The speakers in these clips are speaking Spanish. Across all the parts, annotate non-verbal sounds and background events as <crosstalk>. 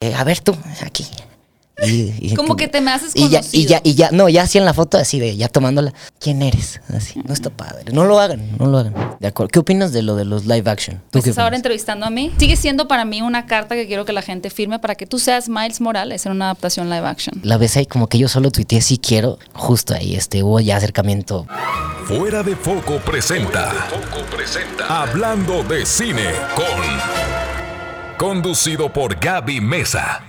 eh, a ver tú, aquí. Y, y <laughs> Como que te me haces y ya, y ya, y ya, no, ya así en la foto, así de, ya tomándola. ¿Quién eres? Así, no está padre. No lo hagan, no lo hagan. De acuerdo. ¿Qué opinas de lo de los live action? ¿Tú Me qué estás ahora entrevistando a mí. Sigue siendo para mí una carta que quiero que la gente firme para que tú seas Miles Morales en una adaptación live action. La ves ahí como que yo solo tuiteé sí quiero. Justo ahí, este, hubo ya acercamiento. Fuera de Foco presenta. Hablando de cine con. Conducido por Gaby Mesa.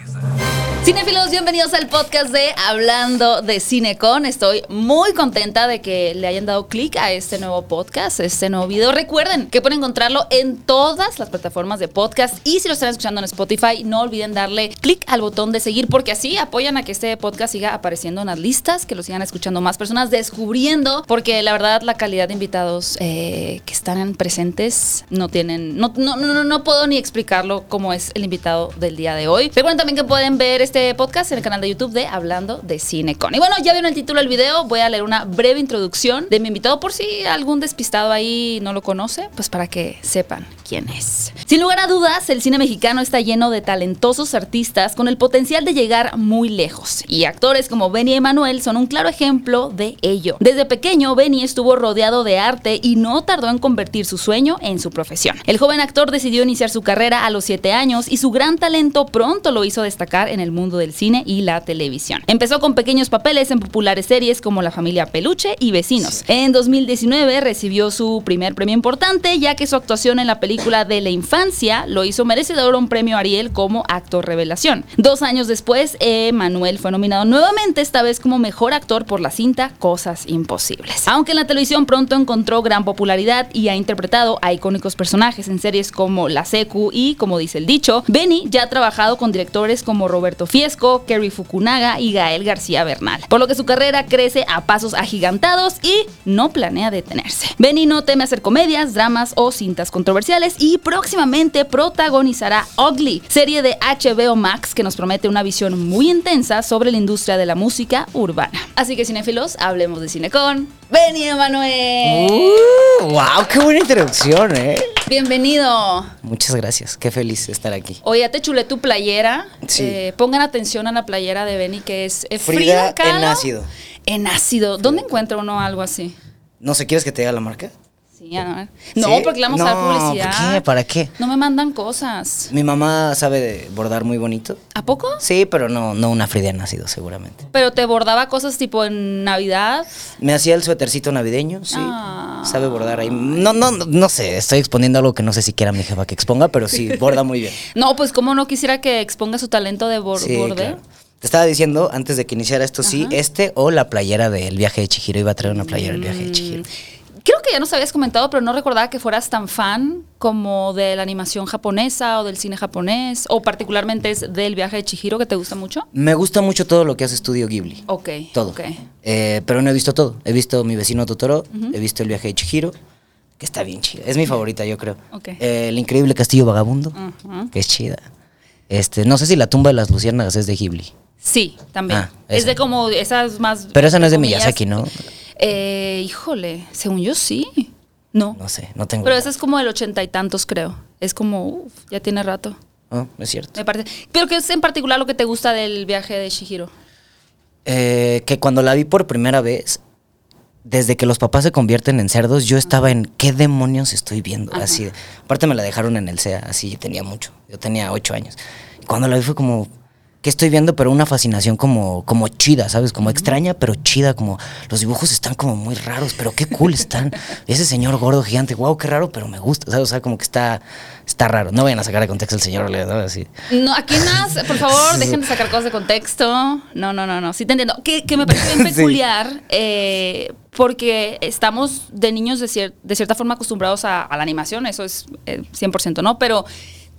Cinefilos, bienvenidos al podcast de Hablando de Cinecon. Estoy muy contenta de que le hayan dado clic a este nuevo podcast, este nuevo video. Recuerden que pueden encontrarlo en todas las plataformas de podcast y si lo están escuchando en Spotify, no olviden darle clic al botón de seguir porque así apoyan a que este podcast siga apareciendo en las listas, que lo sigan escuchando más personas, descubriendo, porque la verdad la calidad de invitados eh, que están presentes no tienen, no, no, no, no, puedo ni explicarlo cómo es el invitado del día de hoy. Recuerden también que pueden ver este podcast en el canal de YouTube de Hablando de Cinecon. Y bueno, ya vieron el título del video, voy a leer una breve introducción de mi invitado por si algún despistado ahí no lo conoce, pues para que sepan quién es. Sin lugar a dudas, el cine mexicano está lleno de talentosos artistas con el potencial de llegar muy lejos. Y actores como Benny Emanuel son un claro ejemplo de ello. Desde pequeño, Benny estuvo rodeado de arte y no tardó en convertir su sueño en su profesión. El joven actor decidió iniciar su carrera a los 7 años y su gran talento pronto lo hizo destacar en el mundo del cine y la televisión. Empezó con pequeños papeles en populares series como La familia Peluche y Vecinos. En 2019 recibió su primer premio importante ya que su actuación en la película de la infancia lo hizo merecedor un premio Ariel como actor revelación. Dos años después, Manuel fue nominado nuevamente, esta vez como mejor actor por la cinta Cosas Imposibles. Aunque en la televisión pronto encontró gran popularidad y ha interpretado a icónicos personajes en series como La Secu y, como dice el dicho, Benny ya ha trabajado con directores como Roberto Fiesco, Kerry Fukunaga y Gael García Bernal, por lo que su carrera crece a pasos agigantados y no planea detenerse. Benny no teme hacer comedias, dramas o cintas controversiales y próximamente protagonizará Ugly, serie de HBO Max que nos promete una visión muy intensa sobre la industria de la música urbana. Así que cinéfilos, hablemos de cine con Benny Emanuel. Uh, ¡Wow! ¡Qué buena introducción, eh! Bienvenido. Muchas gracias. Qué feliz estar aquí. Oye, te chulé tu playera. Sí. Eh, pongan atención a la playera de Benny, que es eh, Frida Frida, Kahlo en ácido. En ácido. ¿Dónde encuentra uno algo así? No sé, ¿quieres que te diga la marca? Sí, a. No, ¿Sí? porque le vamos a dar publicidad. ¿por qué? ¿Para qué? No me mandan cosas. Mi mamá sabe bordar muy bonito. ¿A poco? Sí, pero no, no una Frida nacido, seguramente. Pero te bordaba cosas tipo en Navidad. Me hacía el suétercito navideño, sí. Ah. Sabe bordar ahí. No, no, no, no sé, estoy exponiendo algo que no sé si quiera mi jefa que exponga, pero sí, <laughs> borda muy bien. No, pues cómo no quisiera que exponga su talento de bor- Sí, borde. claro. Te estaba diciendo antes de que iniciara esto, sí, este o la playera del viaje de Chihiro. Iba a traer una playera del viaje de Chihiro. Creo que ya nos habías comentado, pero no recordaba que fueras tan fan como de la animación japonesa o del cine japonés, o particularmente es del viaje de Chihiro que te gusta mucho. Me gusta mucho todo lo que hace Estudio Ghibli. Ok. Todo. ok. Eh, pero no he visto todo. He visto Mi vecino Totoro, he visto El viaje de Chihiro, que está bien chida. Es mi favorita, yo creo. Ok. Eh, el increíble castillo vagabundo, que es chida. Este, no sé si la tumba de las luciérnagas es de Ghibli. Sí, también. Ah, es de como esas más. Pero esa no es de comillas, Miyazaki, ¿no? Eh, híjole, según yo sí. No. No sé, no tengo. Pero idea. esa es como del ochenta y tantos, creo. Es como, uf, ya tiene rato. Oh, es cierto. Me parece. Pero ¿qué es en particular lo que te gusta del viaje de Shihiro? Eh, que cuando la vi por primera vez, desde que los papás se convierten en cerdos, yo estaba en ¿qué demonios estoy viendo? Ajá. Así. Aparte me la dejaron en el SEA, así tenía mucho. Yo tenía ocho años. Y cuando la vi fue como, ¿qué estoy viendo? Pero una fascinación como, como chida, ¿sabes? Como extraña, pero chida, como los dibujos están como muy raros, pero qué cool están. <laughs> Ese señor gordo gigante, wow, qué raro, pero me gusta, ¿sabes? O sea, como que está, está raro. No vayan a sacar de contexto el señor, ¿no? Así. No, aquí más, por favor, <laughs> dejen de sacar cosas de contexto. No, no, no, no. Sí te entiendo. Que, que me parece bien <laughs> Sí. peculiar eh, porque estamos de niños de, cier- de cierta forma acostumbrados a, a la animación, eso es eh, 100%, ¿no? Pero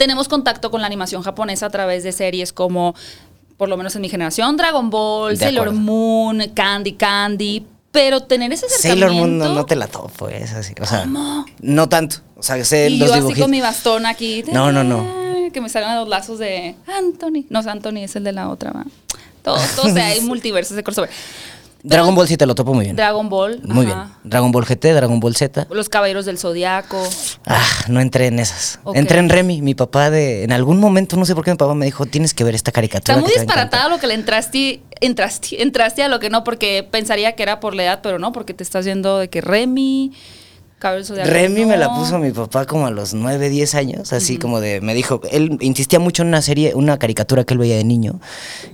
tenemos contacto con la animación japonesa a través de series como, por lo menos en mi generación, Dragon Ball, De Sailor acuerdo. Moon, Candy Candy. Pero tener ese Sailor acercamiento... Moon no, no te la topo, es así. O sea, ¿Cómo? no tanto. O sea, sé Y los yo así con mi bastón aquí. No, no, no. Que me salgan los lazos de Anthony. No, Anthony es el de la otra, ¿va? Todo, todo o sea, <laughs> hay multiversos de crossover. Dragon Ball sí te lo topo muy bien. Dragon Ball. Muy ajá. bien. Dragon Ball GT, Dragon Ball Z. Los Caballeros del Zodiaco. Ah, no entré en esas. Entré en Remy. Mi papá de... En algún momento, no sé por qué mi papá me dijo, tienes que ver esta caricatura. Está muy que te va a encantar". disparatado lo que le entraste, entraste, entraste a lo que no, porque pensaría que era por la edad, pero no, porque te estás viendo de que Remy, Remy me la puso mi papá como a los 9, 10 años, así como de, me dijo, él insistía mucho en una serie, una caricatura que él veía de niño,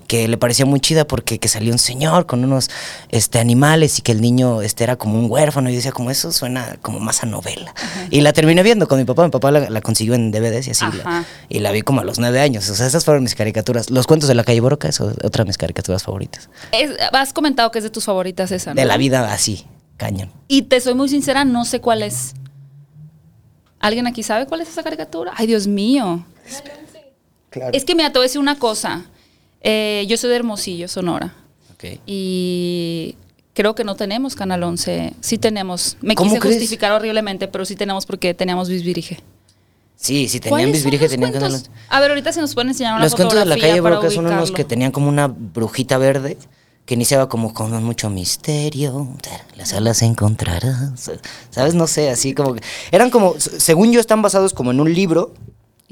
que le parecía muy chida porque que salía un señor con unos este, animales y que el niño este, era como un huérfano y decía, como eso suena como más a novela. Y la terminé viendo con mi papá, mi papá la, la consiguió en DVDs y así, la- y la vi como a los 9 años, o sea, esas fueron mis caricaturas. Los cuentos de la calle Boroca es otra de mis caricaturas favoritas. Es- has comentado que es de tus favoritas esa, ¿no? De la vida así, cañón. Y te soy muy sincera, no sé cuál es. ¿Alguien aquí sabe cuál es esa caricatura? Ay, Dios mío. Claro. Es que mira, te voy a decir una cosa. Eh, yo soy de Hermosillo, Sonora. Ok. Y creo que no tenemos Canal 11. Sí tenemos. Me ¿Cómo quise crees? justificar horriblemente, pero sí tenemos porque teníamos Bisbirige. Sí, sí, tenían ¿Cuáles son bisbirige, los tenían cuentos? canal. A ver, ahorita se nos pueden enseñar una Los cuentos de la calle Broca son unos que tenían como una brujita verde que iniciaba como con mucho misterio. Las alas encontrarás. ¿Sabes? No sé, así como. Eran como, según yo, están basados como en un libro.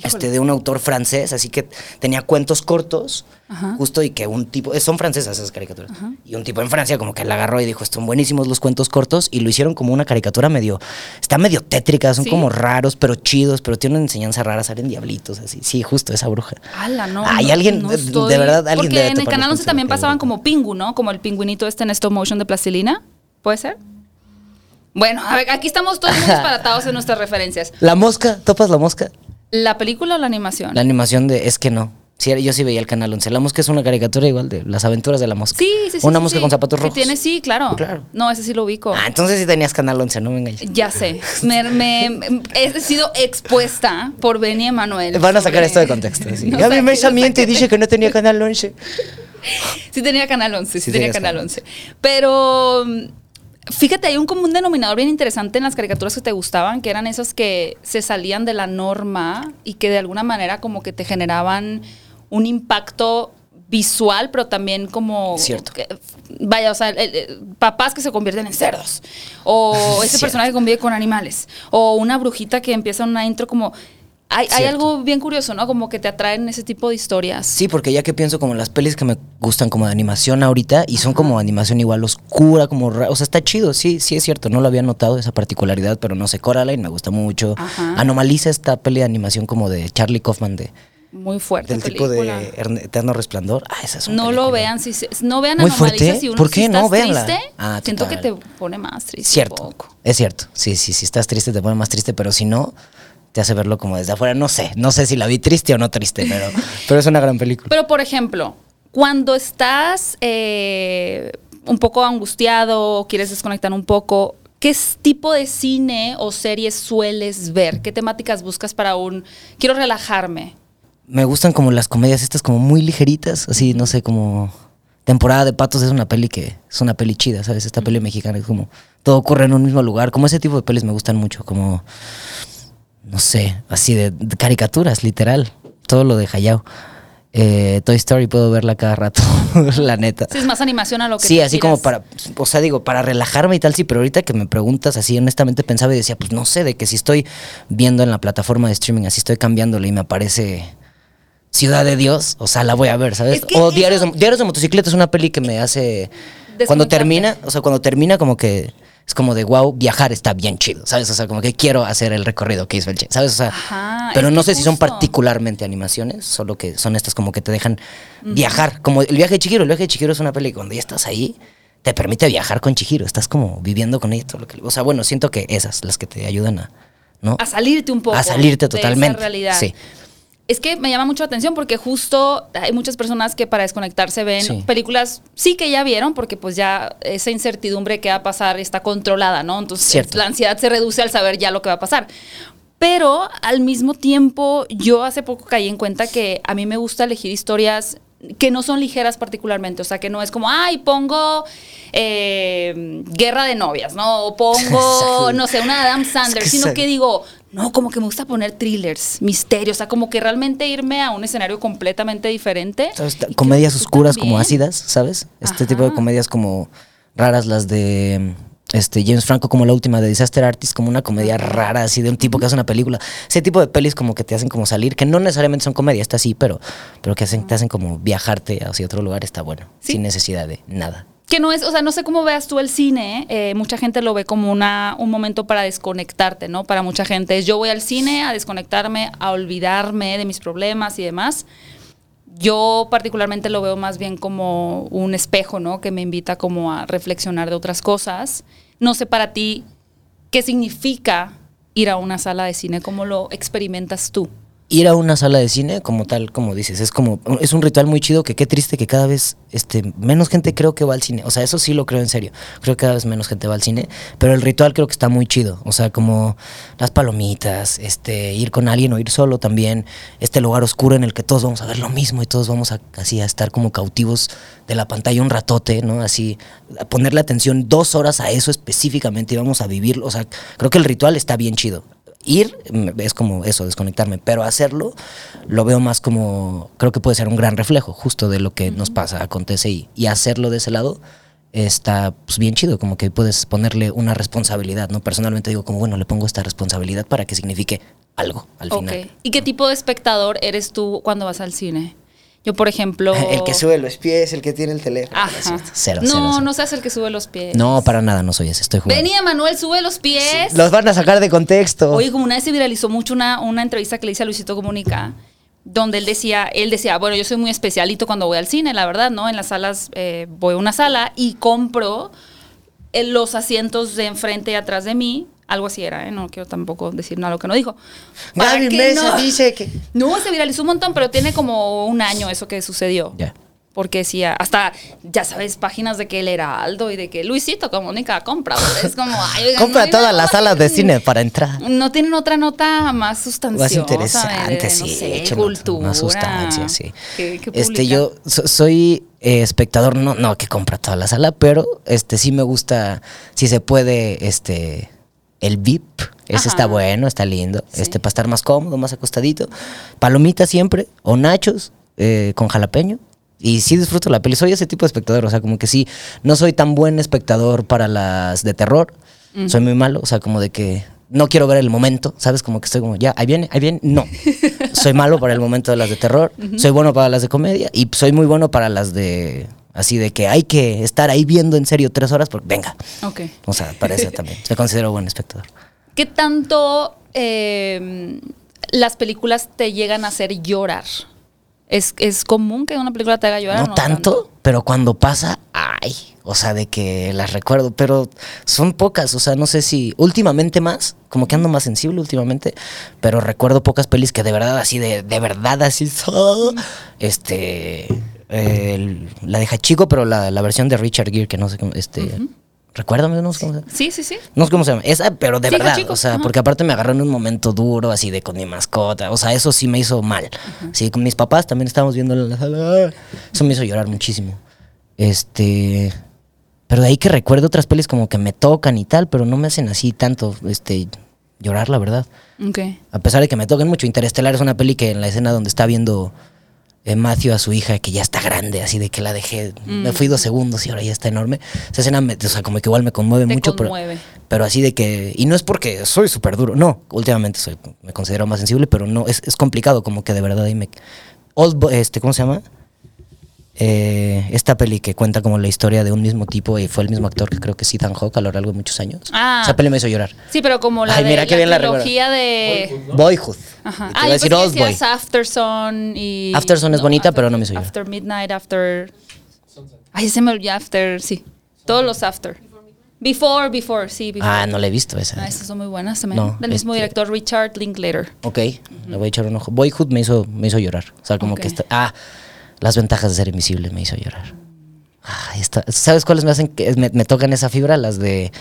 Este, de un autor francés, así que tenía cuentos cortos, Ajá. justo, y que un tipo, eh, son francesas esas caricaturas, y un tipo en Francia como que la agarró y dijo, están buenísimos los cuentos cortos, y lo hicieron como una caricatura medio, está medio tétrica, son ¿Sí? como raros, pero chidos, pero tienen enseñanza rara, salen diablitos, así, sí, justo esa bruja. Ala, no. Hay no- alguien, no de- estoy- de verdad, alguien Porque debe en el Canal los 11 también pasaban como Pingu, ¿no? Como el pingüinito este en stop motion de plastilina. ¿Puede ser? Bueno, a ver, aquí estamos todos muy <laughs> disparatados en nuestras referencias. La mosca, ¿topas la mosca? ¿La película o la animación? La animación de, es que no. Sí, yo sí veía el canal 11. La mosca es una caricatura igual de las aventuras de la mosca. Sí, sí, sí. Una sí, mosca sí. con zapatos Que rojos. tiene, sí, claro. Claro. No, ese sí lo ubico. Ah, entonces sí tenías canal 11, no me engañes. Ya sé. Me, me- he sido expuesta por Benny Emanuel. Van a sacar esto de contexto. Sí. <laughs> No saque- Mesa no miente dice que no tenía canal 11. Sí tenía Canal 11, sí, Sí tenía Canal Canal 11. Pero fíjate, hay un común denominador bien interesante en las caricaturas que te gustaban, que eran esas que se salían de la norma y que de alguna manera como que te generaban un impacto visual, pero también como... Cierto. que- vaya, o sea, el- el- papás que se convierten en cerdos, o ese <laughs> Cierto. personaje que convive con animales, o una brujita que empieza una intro como... Hay, algo bien curioso, ¿no? Como que te atraen ese tipo de historias. Sí, porque ya que pienso como las pelis que me gustan como de animación ahorita y son como animación igual oscura, como o sea, está chido, sí, sí es cierto, no lo había notado esa particularidad, pero no sé, Coraline me gusta mucho. Ajá. Anomaliza esta peli de animación como de Charlie Kaufman de Muy fuerte. del tipo de Eterno Resplandor. Ah, esa es una No lo vean, si se- no vean Muy fuerte. si uno ¿Por si qué? estás No, véanla. triste, Ah, siento que te pone más triste. un Cierto, poco. es cierto. Sí, sí, si estás triste te pone más triste, pero si no, te hace verlo como desde afuera. No sé, no sé si la vi triste o no triste, pero, pero es una gran película. Pero, por ejemplo, cuando estás eh, un poco angustiado o quieres desconectar un poco, ¿qué tipo de cine o series sueles ver? ¿Qué temáticas buscas para un... Quiero relajarme? Me gustan como las comedias estas como muy ligeritas, así, no sé, como Temporada de Patos es una peli que es una peli chida, ¿sabes? Esta peli mexicana es como todo ocurre en un mismo lugar, como ese tipo de pelis me gustan mucho, como no sé, así de, de caricaturas, literal, todo lo de Hayao. Eh, Toy Story puedo verla cada rato, <laughs> la neta. Si es más animación a lo que Sí, así como para, o sea, digo, para relajarme y tal, sí, pero ahorita que me preguntas así, honestamente pensaba y decía, pues no sé, de que si estoy viendo en la plataforma de streaming, así estoy cambiándole y me aparece Ciudad de Dios, o sea, la voy a ver, ¿sabes? Es que o eso- Diarios de, Diarios de Motocicleta es una peli que me hace... Cuando termina, o sea, cuando termina como que es como de wow, viajar está bien chido, ¿sabes? O sea, como que quiero hacer el recorrido que hizo el Che, ¿sabes? O sea, Ajá, pero no sé si son particularmente animaciones, solo que son estas como que te dejan viajar, como el viaje de Chihiro, el viaje de Chihiro es una peli cuando ya estás ahí te permite viajar con Chihiro, estás como viviendo con ella todo lo que, o sea, bueno, siento que esas las que te ayudan a, ¿no? A salirte un poco. A salirte de esa totalmente. realidad. Sí. Es que me llama mucho la atención porque justo hay muchas personas que para desconectarse ven Sí. películas, sí que ya vieron, porque pues ya esa incertidumbre que va a pasar está controlada, ¿no? Entonces Cierto. la ansiedad se reduce al saber ya lo que va a pasar. Pero al mismo tiempo, yo hace poco caí en cuenta que a mí me gusta elegir historias que no son ligeras particularmente, o sea, que no es como, ay, pongo eh, Guerra de Novias, ¿no? O pongo, <laughs> no sé, una Adam Sandler, sino que digo, no, como que me gusta poner thrillers, misterios, o sea, como que realmente irme a un escenario completamente diferente. Comedias oscuras como ácidas, ¿sabes? Este tipo de comedias como raras las de este James Franco como la última de Disaster Artist, como una comedia rara así de un tipo que hace una película. Ese tipo de pelis como que te hacen como salir, que no necesariamente son comedia, está así, pero, pero que hacen, te hacen como viajarte hacia otro lugar, está bueno, Sí. sin necesidad de nada. Que no es, o sea, no sé cómo veas tú el cine, eh, mucha gente lo ve como una, un momento para desconectarte, ¿no? Para mucha gente es yo voy al cine a desconectarme, a olvidarme de mis problemas y demás. Yo particularmente lo veo más bien como un espejo, ¿no? Que me invita como a reflexionar de otras cosas. No sé para ti qué significa ir a una sala de cine, cómo lo experimentas tú. Ir a una sala de cine, como tal, como dices, es como, es un ritual muy chido que qué triste que cada vez este, menos gente creo que va al cine. O sea, eso sí lo creo en serio. Creo que cada vez menos gente va al cine. Pero el ritual creo que está muy chido. O sea, como las palomitas, este, ir con alguien o ir solo también. Este lugar oscuro en el que todos vamos a ver lo mismo y todos vamos a, así a estar como cautivos de la pantalla un ratote, ¿no? Así, ponerle atención dos horas a eso específicamente y vamos a vivirlo. O sea, creo que el ritual está bien chido ir es como eso, desconectarme, pero hacerlo lo veo más como, creo que puede ser un gran reflejo justo de lo que nos pasa, acontece y, y hacerlo de ese lado está pues, bien chido, como que puedes ponerle una responsabilidad, ¿no? Personalmente digo como, bueno, le pongo esta responsabilidad para que signifique algo al final. ¿Y qué tipo de espectador eres tú cuando vas al cine? Yo, por ejemplo... <laughs> El que sube los pies, el que tiene el teléfono. Ajá. No. Cero, no, cero, cero. no seas el que sube los pies. No, para nada, no soy ese, estoy jugando. Venía Manuel, sube los pies. Los van a sacar de contexto. Oye, como una vez se viralizó mucho una, una entrevista que le hice a Luisito Comunica, donde él decía, él decía, bueno, yo soy muy especialito cuando voy al cine, la verdad, ¿no? En las salas, eh, voy a una sala y compro eh, los asientos de enfrente y atrás de mí. Algo así era, ¿eh? No quiero tampoco decir nada lo que no dijo. Gaby Mesa no- dice que... No, se viralizó un montón, pero tiene como un año eso que sucedió. Ya. Porque decía, hasta, ya sabes, páginas de que el Heraldo y de que Luisito Comunica compra. Es como, ay, oigan, Compra no todas nada las salas de cine para entrar. No tienen otra nota más sustanciosa. Más interesante, de, no sí. sé, cultura. Más sustancia, sí. ¿Qué- qué este, yo so- soy eh, espectador, no, no que compra toda la sala, pero este sí me gusta, si se puede, este, el VIP. Ese Ajá. está bueno, está lindo. Sí. Este, para estar más cómodo, más acostadito. Palomitas siempre, o nachos eh, con jalapeño. Y sí disfruto la peli. Soy ese tipo de espectador. O sea, como que sí, no soy tan buen espectador para las de terror. Soy muy malo. O sea, como de que no quiero ver el momento. ¿Sabes? Como que estoy como, ya, ahí viene, ahí viene. No. <laughs> soy malo para el momento de las de terror. Soy bueno para las de comedia. Y soy muy bueno para las de. Así de que hay que estar ahí viendo en serio tres horas. Porque venga. Ok. O sea, para eso también. <laughs> Me considero buen espectador. ¿Qué tanto eh, las películas te llegan a hacer llorar? ¿Es, es común que una película te haga llorar? No tanto, pero cuando pasa, ay, o sea, de que las recuerdo, pero son pocas, o sea, no sé si últimamente más, como que ando más sensible últimamente, pero recuerdo pocas pelis que de verdad así, de, de verdad así, <laughs> este, eh, el- la deja chico, pero la, la versión de Richard Gere, que no sé cómo, este, recuérdame, no sé cómo se llama. Sí, sí, sí. No sé cómo se llama. Esa, pero de Sí, verdad. Hachiko, O sea, ajá. porque aparte me agarró en un momento duro, así de con mi mascota. O sea, eso sí me hizo mal. Sí, con mis papás también estábamos viendo en la sala. Eso me hizo llorar muchísimo. Este. Pero de ahí que recuerdo otras pelis como que me tocan y tal, pero no me hacen así tanto este, llorar, la verdad. Ok. A pesar de que me toquen mucho. Interestelar es una peli que en la escena donde está viendo Matthew a su hija, que ya está grande, así de que la dejé. Me fui dos segundos y ahora ya está enorme. Esa escena, me- o sea, como que igual me conmueve Te mucho. conmueve. Pero, pero así de que. Y no es porque soy súper duro. No, últimamente soy, me considero más sensible, pero no, es, es complicado, como que de verdad ahí me. Old este, ¿cómo se llama? Eh, esta peli que cuenta como la historia de un mismo tipo y fue el mismo actor que creo que es Ethan Hawke a lo largo de muchos años. Ah. Esa peli me hizo llorar. Sí, pero como la Ay, de mira qué bien la trilogía de... Boyhood. Ajá. Y te Ah, decir pensé que Boy. Afterson y... Afterson es bonita, pero no me hizo llorar. After Midnight, After... Ay, se me olvidó After, sí. Todos los After. Before, Before, sí. Before. Ah, no la he visto esa. Ah, esas son muy buenas también. No, Del mismo este- director Richard Linklater. Ok, le voy a echar un ojo. Boyhood me hizo, me hizo llorar. O sea, como Ok. que está. Ah, las ventajas de ser invisible me hizo llorar. Ah, está- ¿Sabes cuáles me hacen que me, me tocan esa fibra? Las de.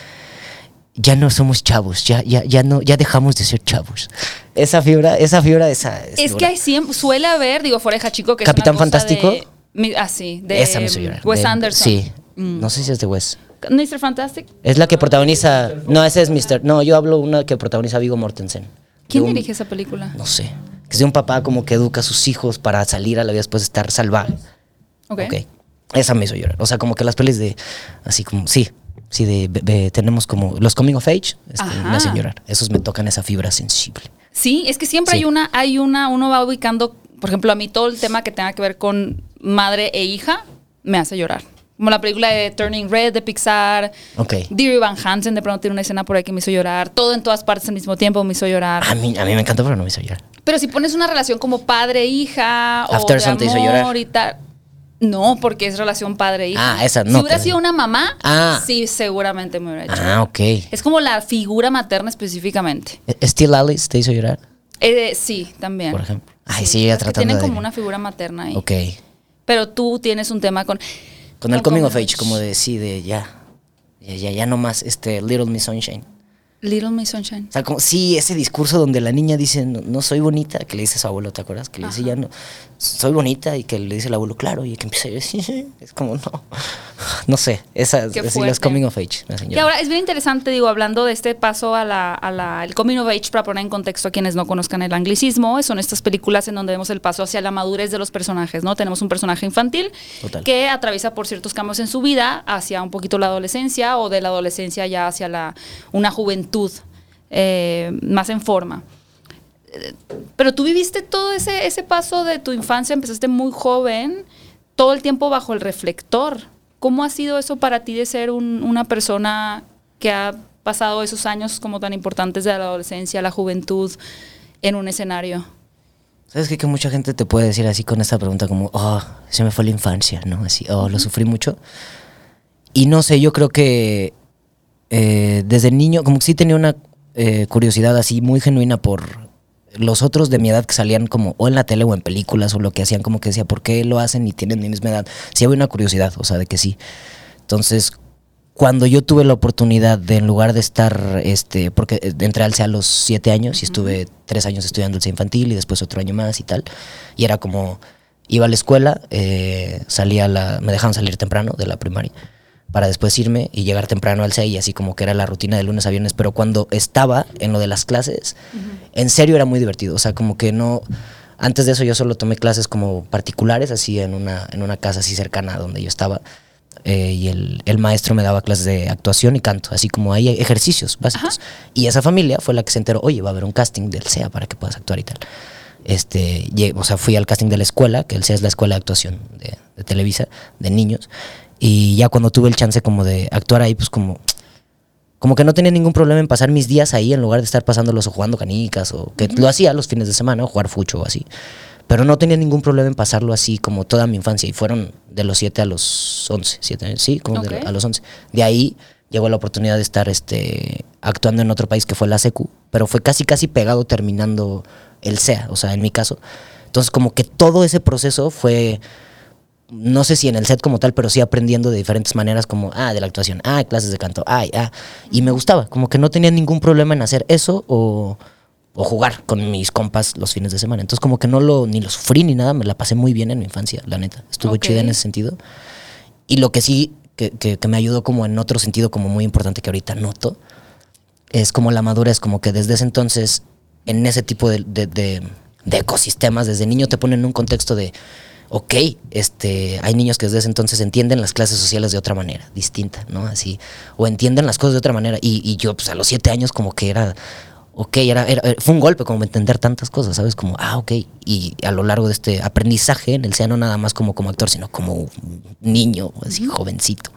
Ya no somos chavos, ya, ya, ya no, ya dejamos de ser chavos. Esa fibra, esa fibra, esa. Es que dura. hay siempre, suele haber, digo, Foreja Chico, que Capitán es una cosa Fantástico. de- ah, sí, de esa me hizo llorar. Wes De- Anderson. Sí. Mm. No sé si es de Wes. Mr. Fantastic. Es la que protagoniza. No, ese es Mr. No, yo hablo una que protagoniza Vigo Mortensen. ¿Quién un- dirige esa película? No sé. Que de un papá como que educa a sus hijos para salir a la vida después de estar salvaje. Ok. Ok. Esa me hizo llorar. O sea, como que las pelis de, así como, sí, sí, de, tenemos como los coming of age, este, me hacen llorar. Esos me tocan esa fibra sensible. Sí, es que siempre Sí. hay una, hay una, uno va ubicando, por ejemplo, a mí todo el tema que tenga que ver con madre e hija me hace llorar. Como la película de Turning Red de Pixar. Ok. Dear Van Hansen de pronto tiene una escena por ahí que me hizo llorar. Todo en todas partes al mismo tiempo me hizo llorar. A mí, a mí me encantó, pero no me hizo llorar. Pero si pones una relación como padre-hija o After de te hizo amor llorar. y tal. No, porque es relación padre-hija. Ah, esa Si no hubiera te- sido una mamá, Ah. sí, seguramente me hubiera hecho. Ah, ok. Es como la figura materna específicamente. ¿Still Alice te hizo llorar? Eh, sí, también. Por ejemplo. Ay, sí, que tratando Tienen de- como una figura materna ahí. Ok. Pero tú tienes un tema con. Con el coming of age, como de, sí, de ya. Ya, ya, ya no más, este, Little Miss Sunshine. Little Miss Sunshine. O sea, como, sí, ese discurso donde la niña dice, no, no soy bonita, que le dice a su abuelo, ¿te acuerdas? Que le dice, ya no, soy bonita, y que le dice el abuelo, claro, y que empieza a decir, es como, no, <laughs> no sé, fuerte. las coming of age, Y ahora es bien interesante, digo, hablando de este paso a la, a la- el coming of age, para poner en contexto a quienes no conozcan el anglicismo, son estas películas en donde vemos el paso hacia la madurez de los personajes, ¿no? Tenemos un personaje infantil Total. que atraviesa por ciertos cambios en su vida hacia un poquito la adolescencia o de la adolescencia ya hacia la, una juventud eh, más en forma. Pero tú viviste todo ese, ese paso de tu infancia, empezaste muy joven, todo el tiempo bajo el reflector. ¿Cómo ha sido eso para ti de ser un- una persona que ha pasado esos años como tan importantes de la adolescencia, la juventud, en un escenario? ¿Sabes qué? Que mucha gente te puede decir así con esta pregunta como, oh, se me fue la infancia, ¿no? Así, oh, lo sufrí mucho. Y no sé, yo creo que eh, desde niño, como que sí tenía una eh, curiosidad así muy genuina por los otros de mi edad que salían como o en la tele o en películas o lo que hacían, como que decía, ¿por qué lo hacen y tienen mi misma edad? Sí había una curiosidad, o sea, de que sí. Entonces, cuando yo tuve la oportunidad de, en lugar de estar, este, porque eh, entré al CEA a los siete años y estuve tres años estudiando el CEA infantil y después otro año más y tal, y era como, iba a la escuela, eh, salía a la, me dejaban salir temprano de la primaria para después irme y llegar temprano al CEA y así como que era la rutina de lunes a viernes, pero cuando estaba en lo de las clases, en serio era muy divertido, o sea, como que no... Antes de eso yo solo tomé clases como particulares, así en una, en una casa así cercana a donde yo estaba. eh, y el, el maestro me daba clases de actuación y canto, así como hay ejercicios básicos. Y esa familia fue la que se enteró, oye, va a haber un casting del CEA para que puedas actuar y tal. Este, o sea, fui al casting de la escuela, que el CEA es la escuela de actuación de, de Televisa, de niños. Y ya cuando tuve el chance como de actuar ahí, pues como como que no tenía ningún problema en pasar mis días ahí en lugar de estar pasándolos o jugando canicas o que lo hacía los fines de semana o jugar fucho o así. Pero no tenía ningún problema en pasarlo así como toda mi infancia y fueron de los 7 a los 11, 7 años, sí, como de- a los 11. De ahí llegó la oportunidad de estar este, actuando en otro país que fue la SECU, pero fue casi casi pegado terminando el SEA, o sea, en mi caso. Entonces como que todo ese proceso fue no sé si en el set como tal, pero sí aprendiendo de diferentes maneras, como, ah, de la actuación, ah, clases de canto, ay, ah. Y me gustaba, como que no tenía ningún problema en hacer eso o, o jugar con mis compas los fines de semana. Entonces, como que no lo, ni lo sufrí ni nada, me la pasé muy bien en mi infancia, la neta. Estuvo Ok. chida en ese sentido. Y lo que sí, que, que- que me ayudó como en otro sentido, como muy importante que ahorita noto, es como la madurez, como que desde ese entonces, en ese tipo de, de- de- de ecosistemas, desde niño te ponen en un contexto de, ok, este, hay niños que desde ese entonces entienden las clases sociales de otra manera, distinta, ¿no? Así, o entienden las cosas de otra manera. Y, y yo, pues a los siete años, como que era, ok, era, era- fue un golpe como entender tantas cosas, ¿sabes? Como, ah, ok. Y a lo largo de este aprendizaje, en el SEA no nada más como, como actor, sino como niño, así, jovencito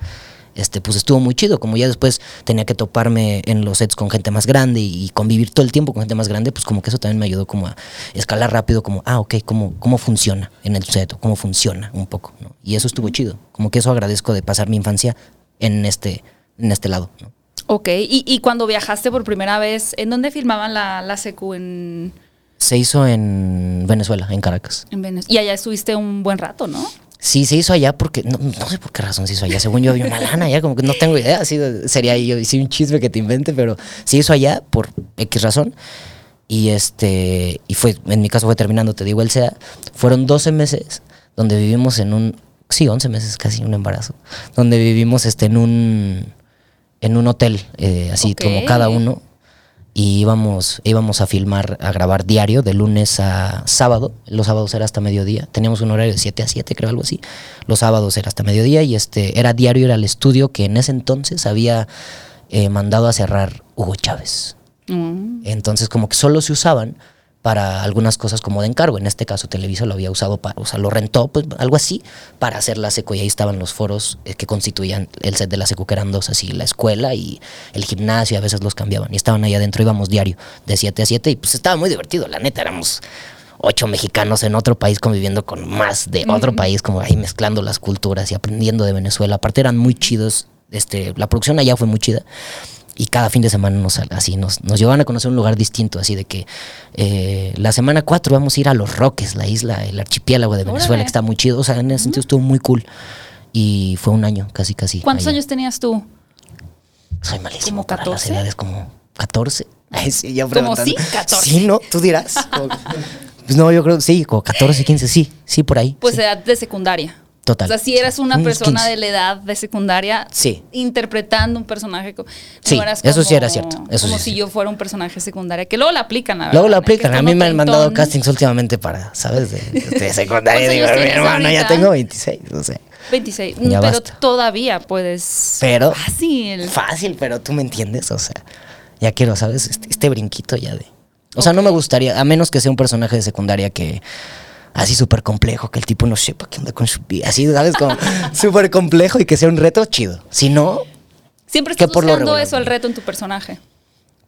este, pues estuvo muy chido. Como ya después tenía que toparme en los sets con gente más grande y convivir todo el tiempo con gente más grande, pues como que eso también me ayudó como a escalar rápido, como, ah, ok, cómo, cómo funciona en el set, o cómo funciona un poco, ¿no? Y eso estuvo chido. Como que eso agradezco de pasar mi infancia en este, en este lado, ¿no? Ok, y, y cuando viajaste por primera vez, ¿en dónde filmaban la, la secu en, Se hizo en Venezuela, en Caracas. en Venezuela? Y allá estuviste un buen rato, ¿no? Sí, se hizo allá porque, no, no sé por qué razón se hizo allá. Según yo había una lana allá, como que no tengo idea. Así sería yo, sí, un chisme que te invente, pero se hizo allá por X razón. Y este, y fue, en mi caso fue terminando, te digo, el SEA. Fueron 12 meses donde vivimos en un, sí, 11 meses casi, un embarazo. Donde vivimos este, en un, en un hotel, eh, así como cada uno. Y íbamos, íbamos a filmar, a grabar diario de lunes a sábado. Los sábados era hasta mediodía. Teníamos un horario de 7 a 7, creo, algo así. Los sábados era hasta mediodía y este era diario, era el estudio que en ese entonces había eh, mandado a cerrar Hugo Chávez. Mm. Entonces como que solo se usaban para algunas cosas como de encargo. En este caso Televisa lo había usado para, o sea, lo rentó, pues algo así, para hacer la secu. Y ahí estaban los foros eh, que constituían el set de la secu, que eran dos, así, la escuela y el gimnasio, a veces los cambiaban. Y estaban ahí adentro, íbamos diario, de 7 a 7, y pues estaba muy divertido, la neta, éramos ocho mexicanos en otro país conviviendo con más de otro país, como ahí mezclando las culturas y aprendiendo de Venezuela. Aparte eran muy chidos, este, la producción allá fue muy chida y cada fin de semana nos así nos, nos llevaban a conocer un lugar distinto, así de que eh, la semana 4 vamos a ir a Los Roques, la isla, el archipiélago de Venezuela, Órale. que está muy chido, o sea, en ese sentido estuvo muy cool. Y fue un año, casi, casi. ¿Cuántos allá. años tenías tú? Soy malísimo ¿Como para las 14? edades, como 14. Ay, sí, ya Como sí, 14. Sí, ¿no? Tú dirás. <laughs> Pues no, yo creo, sí, como 14, 15, sí, sí, por ahí. Pues sí. edad de secundaria. Total. O sea, si eras una persona 15. de la edad de secundaria, Sí. interpretando un personaje. co- Sí, no eras eso sí como- era cierto, eso como sí, si yo fuera un personaje secundaria, que luego la aplican, la Luego verdad, ¿eh? Que aplican. A mí me han mandado castings últimamente para, ¿sabes? De, de <laughs> secundaria. ¿Cuántos Digo, mi hermano, ya tengo 26, o sea. 26. Ya pero basta. todavía puedes. Pero- Fácil. Fácil, pero tú me entiendes, o sea. Ya quiero, ¿sabes? Este, este brinquito ya de. O sea, no me gustaría, a menos que sea un personaje de secundaria que. Así súper complejo, que el tipo no sepa qué onda con su vida. Así, ¿sabes? Como <laughs> súper complejo y que sea un reto chido. Si no, Siempre que estás por lo buscando regular- eso, el reto en tu personaje.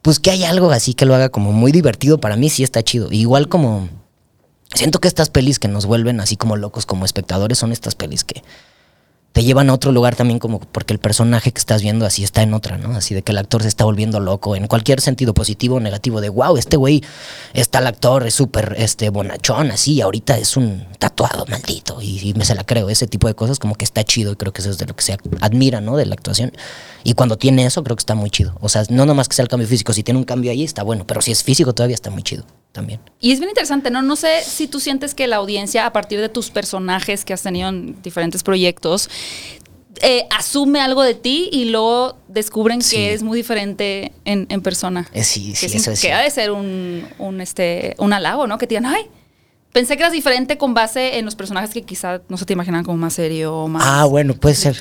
pues que hay algo así que lo haga como muy divertido, para mí sí está chido. Igual como siento que estas pelis que nos vuelven así como locos como espectadores son estas pelis que te llevan a otro lugar también como porque el personaje que estás viendo así está en otra, ¿no? Así de que el actor se está volviendo loco en cualquier sentido positivo o negativo de wow, este güey está el actor es súper este bonachón así, y ahorita es un tatuado maldito y, y me se la creo, ese tipo de cosas como que está chido y creo que eso es de lo que se admira, ¿no? De la actuación. Y cuando tiene eso creo que está muy chido. O sea, no nomás que sea el cambio físico, si tiene un cambio ahí está bueno, pero si es físico todavía está muy chido también. Y es bien interesante, ¿no? No sé si tú sientes que la audiencia, a partir de tus personajes que has tenido en diferentes proyectos, eh, asume algo de ti y luego descubren Sí. que eres muy diferente en, en persona. Eh, sí, sí, que eso es Que ha de ser un, un, este, un halago, ¿no? Que te digan, ay, pensé que eras diferente con base en los personajes que quizá no se te imaginan como más serio o más Ah, bueno, puede ser.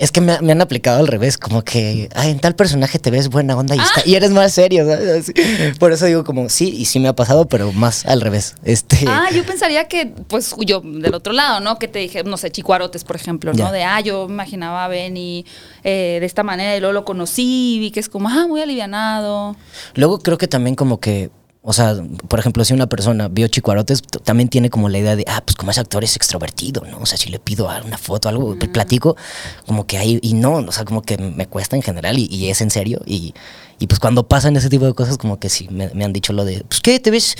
Es que me, me han aplicado al revés, como que, ay, en tal personaje te ves buena onda y, Ah. está- y eres más serio, ¿sabes? Por eso digo como, sí, y sí me ha pasado, pero más al revés. Este, Ah, yo pensaría que, pues, yo del otro lado, ¿no? Que te dije, no sé, Chicuarotes, por ejemplo, ¿no? Ya. De, ah, yo imaginaba a Benny eh, de esta manera y luego lo conocí y vi que es como, ah, muy alivianado. Luego creo que también como que, o sea, por ejemplo, si una persona vio Chicuarotes, también tiene como la idea de, ah, pues como ese actor es extrovertido, ¿no? O sea, si le pido una foto, algo, Mm. platico, como que hay, y no, o sea, como que me cuesta en general y, y es en serio. Y, y pues cuando pasan ese tipo de cosas, como que sí, me, me han dicho lo de, pues, ¿qué? ¿Te ves,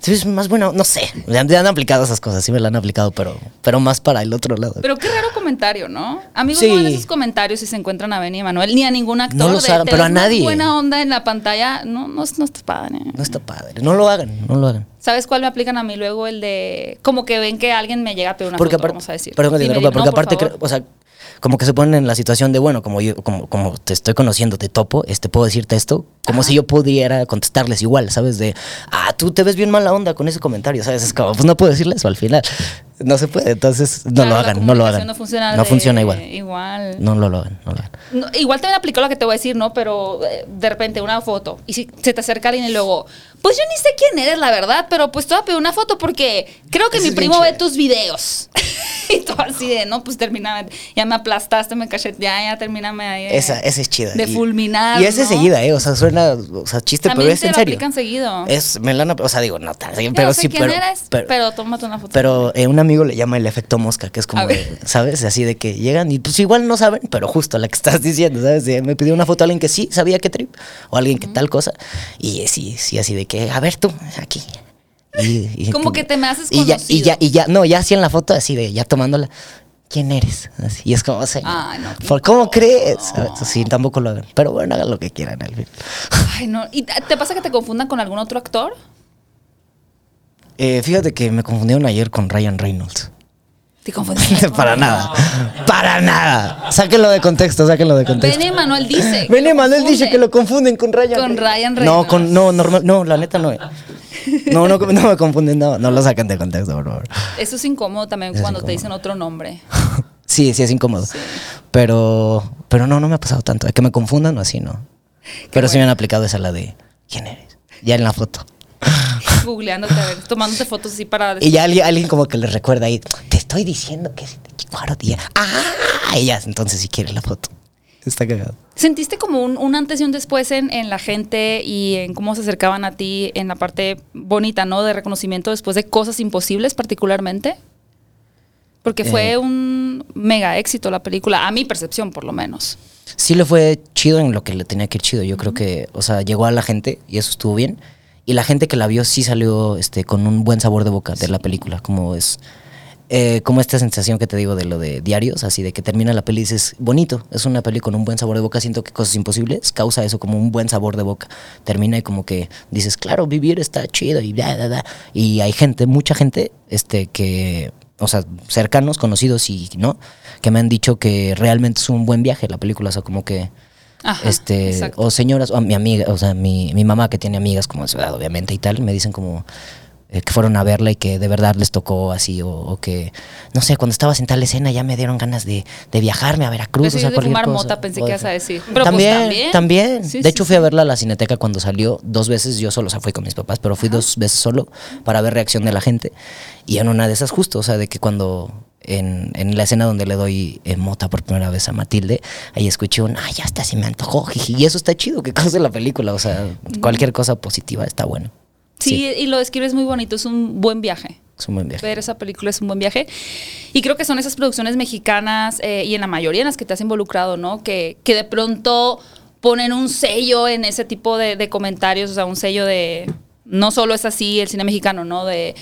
te ves más bueno? No sé, me han, me han aplicado esas cosas, sí me la han aplicado, pero, pero más para el otro lado. Pero qué raro comentario, ¿no? Amigos, Sí. no hagan esos comentarios si se encuentran a Benny y Manuel, ni a ningún actor. No hagan, "Te pero a nadie". buena onda en la pantalla, no, no, no está padre. No está padre, no lo hagan, no lo hagan. ¿Sabes cuál me aplican a mí luego? El de, como que ven que alguien me llega a pedir una porque foto, aparte, vamos a decir. perdón que te porque no, por aparte, creo- o sea, como que se ponen en la situación de, bueno, como yo, como, como te estoy conociendo, te topo, este, puedo decirte esto, como si yo pudiera contestarles igual, ¿sabes? De, ah, tú te ves bien mala onda con ese comentario, ¿sabes? Es como, pues no puedo decirle eso al final. No se puede, entonces no Claro, lo hagan, no lo hagan. No funciona, No de- funciona igual. Igual. No lo, lo hagan, no lo hagan. No, igual también aplicó lo que te voy a decir, ¿no? Pero eh, de repente una foto y si se te acerca alguien y luego, pues yo ni sé quién eres, la verdad, pero pues te voy a pedir una foto porque creo que Eso mi primo ve tus videos. <laughs> y tú así de, no, pues termina, ya me aplastaste, me caché, ya, ya termíname ahí. Esa, esa es chida. De Y- fulminar. Y es ¿no? seguida, ¿eh? O sea, suena, o sea, chiste, También pero es te en lo serio. aplican seguido. Es, me la han, o sea, digo, no tan, pero no sé sí, quién pero, eres, pero, pero, tómate una foto. Pero eh, un amigo le llama el efecto mosca, que es como, A de, ¿sabes? Así de que llegan y pues igual no saben, pero justo la que estás diciendo, ¿sabes? De, me pidió una foto alguien que sí sabía qué trip, o alguien que tal cosa, y sí, sí, así de que, a ver tú, aquí. Y- y- <laughs> Como que te me haces y ya, y conocido. ya, y ya, no, ya así en la foto, así de, ya tomándola, ¿quién eres? Así, y es como, o sea, Ay, no, qué ¿por ¿cómo crees? Sí, tampoco lo hagan, pero bueno, hagan lo que quieran al fin. Ay, no. ¿Y te pasa que te confundan con algún otro actor? Eh, fíjate que me confundieron ayer con Ryan Reynolds. Te confundiste. <laughs> para nada. Para nada. Sáquenlo de contexto, sáquenlo de contexto. Bene Manuel dice. <laughs> lo Manuel dice que lo confunden con Ryan. Con Ryan No, Reynolds. con, no, normal, no, la neta no. No, no, no me confunden, no, no lo saquen de contexto, por favor. Eso es incómodo también Eso es cuando te dicen otro nombre. <laughs> Sí, sí es incómodo. Pero, pero no, no me ha pasado tanto. Que me confundan o así, no. Pero sí me han aplicado esa la de ¿quién eres? Ya en la foto. Googleándote, a ver, tomándote fotos así para. Y ya alguien, alguien como que les recuerda ahí, te estoy diciendo que es de. Ah, ellas, entonces si quieres la foto. Está cagado. ¿Sentiste como un, un antes y un después en, en la gente y en cómo se acercaban a ti en la parte bonita, ¿no? De reconocimiento después de cosas imposibles particularmente. Porque fue Eh. un mega éxito la película, a mi percepción por lo menos. Sí le fue chido en lo que le tenía que ir chido. Yo creo que, o sea, llegó a la gente y eso estuvo bien. Y la gente que la vio sí salió este, con un buen sabor de boca de la película. Como es. eh, como esta sensación que te digo de lo de diarios, así de que termina la peli y dices, bonito, es una peli con un buen sabor de boca, siento que Cosas Imposibles causa eso como un buen sabor de boca. Termina y como que dices, claro, vivir está chido y bla, bla, bla. Y hay gente, mucha gente, este, que, o sea, cercanos, conocidos y no, que me han dicho que realmente es un buen viaje la película, o sea, como que Ajá, este exacto. o señoras o mi amiga o sea mi, mi mamá que tiene amigas como de ciudad obviamente y tal me dicen como eh, que fueron a verla y que de verdad les tocó así o, o que no sé cuando estabas en tal escena ya me dieron ganas de, de viajarme a Veracruz Eso o sea de fumar cosa. mota pensé O que ibas a decir. Pero pues también, también. también. Sí, de hecho, sí. fui a verla a la Cineteca cuando salió dos veces. Yo solo, o sea, fui con mis papás, pero fui dos veces solo para ver reacción de la gente. Y en una de esas, justo, o sea, de que cuando en, en la escena donde le doy eh, mota por primera vez a Matilde, ahí escuché un, ay, ya hasta se me antojó. jiji". Y eso está chido, que cause la película. O sea, cualquier cosa positiva está bueno. Sí, y lo describes muy bonito, es un buen viaje. Es un buen viaje. Ver esa película es un buen viaje. Y creo que son esas producciones mexicanas eh, y en la mayoría en las que te has involucrado, ¿no? Que, que de pronto ponen un sello en ese tipo de, de comentarios, o sea, un sello de. No solo es así el cine mexicano, ¿no? De.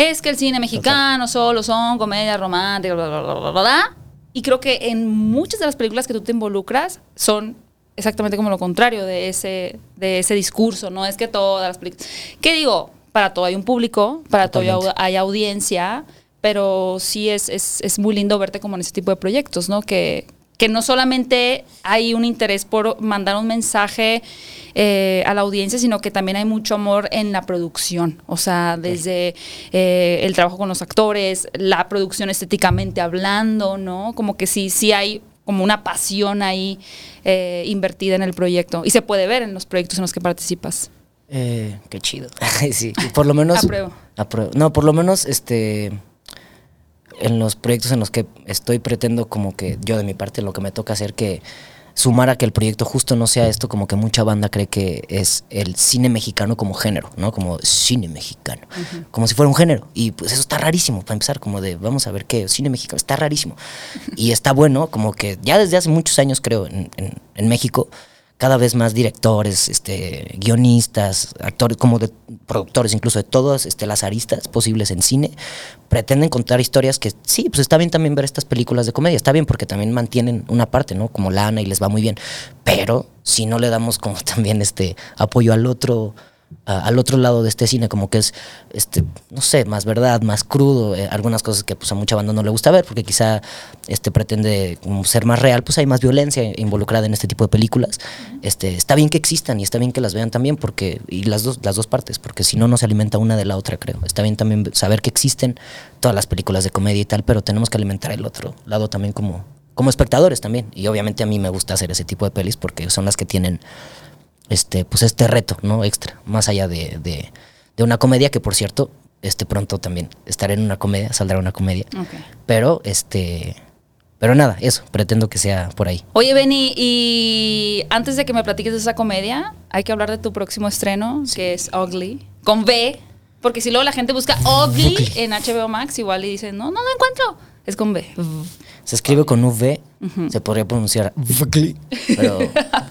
Es que el cine mexicano solo son comedias románticas, bla, bla, bla, bla, bla, bla. Y creo que en muchas de las películas que tú te involucras son exactamente como lo contrario de ese, de ese discurso, no es que todas las películas... ¿Qué digo? Para todo hay un público, para todo hay audiencia, pero sí es, es, es muy lindo verte como en ese tipo de proyectos, ¿no? Que, que no solamente hay un interés por mandar un mensaje eh, a la audiencia, sino que también hay mucho amor en la producción. O sea, desde eh, el trabajo con los actores, la producción estéticamente hablando, ¿no? Como que sí, sí hay como una pasión ahí eh, invertida en el proyecto. Y se puede ver en los proyectos en los que participas. Qué chido. <laughs> sí, por lo menos. Apruebo. apruebo. No, por lo menos, este. En los proyectos en los que estoy, pretendo como que yo de mi parte lo que me toca hacer que sumar a que el proyecto justo no sea esto como que mucha banda cree que es el cine mexicano como género, ¿no? Como cine mexicano, como si fuera un género. Y pues eso está rarísimo para empezar, como de vamos a ver qué, cine mexicano, está rarísimo. <laughs> Y está bueno, como que ya desde hace muchos años creo en, en- en México, cada vez más directores, este, guionistas, actores, como de productores, incluso de todas este, las aristas posibles en cine, pretenden contar historias que sí, pues está bien también ver estas películas de comedia, está bien porque también mantienen una parte, ¿no? Como lana y les va muy bien. Pero si no le damos como <laughs> también este apoyo al otro, a- al otro lado de este cine, como que es, este, no sé, más verdad, más crudo, eh, algunas cosas que pues a mucha banda no le gusta ver, porque quizá este pretende como ser más real, pues hay más violencia involucrada en este tipo de películas. Este, está bien que existan y está bien que las vean también, porque, y las dos, las dos partes, porque si no, no se alimenta una de la otra, creo. Está bien también saber que existen todas las películas de comedia y tal, pero tenemos que alimentar el otro lado también como, como espectadores también. Y obviamente a mí me gusta hacer ese tipo de pelis porque son las que tienen este, pues este reto, ¿no? Extra, más allá de, de, de una comedia, que por cierto, este pronto también estaré en una comedia, saldrá una comedia. Pero, este, pero nada, eso, pretendo que sea por ahí. Oye, Benny, y antes de que me platiques de esa comedia, hay que hablar de tu próximo estreno, que es Ugly, con B, porque si luego la gente busca Ugly en HBO Max, igual y dicen, no, no lo encuentro, es con B. Se escribe con V, se podría pronunciar ugly, pero,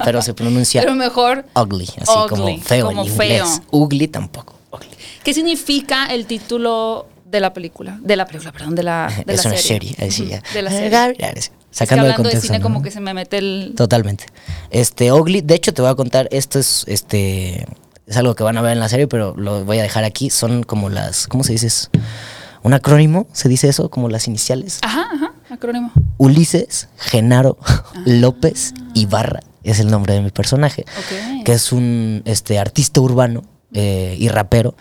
pero se pronuncia <laughs> Pero mejor, ugly, así Ugly, como feo como en inglés. feo. Ugly tampoco. ugly. ¿qué significa el título de la película? De la película, perdón, de la, <laughs> de es la una serie. serie, así ya. De la Eh, serie. Gabriel, Es que Sacando de hablando de, contexto. cine ¿no? como que se me mete el... Totalmente. Este, Ugly, de hecho te voy a contar, esto es, este, es algo que van a ver en la serie, pero lo voy a dejar aquí. Son como las, ¿cómo se dice? Es un acrónimo, se dice eso, como las iniciales. Ajá, ajá, acrónimo. Ulises Genaro López Ibarra es el nombre de mi personaje, que es un este, artista urbano eh, y rapero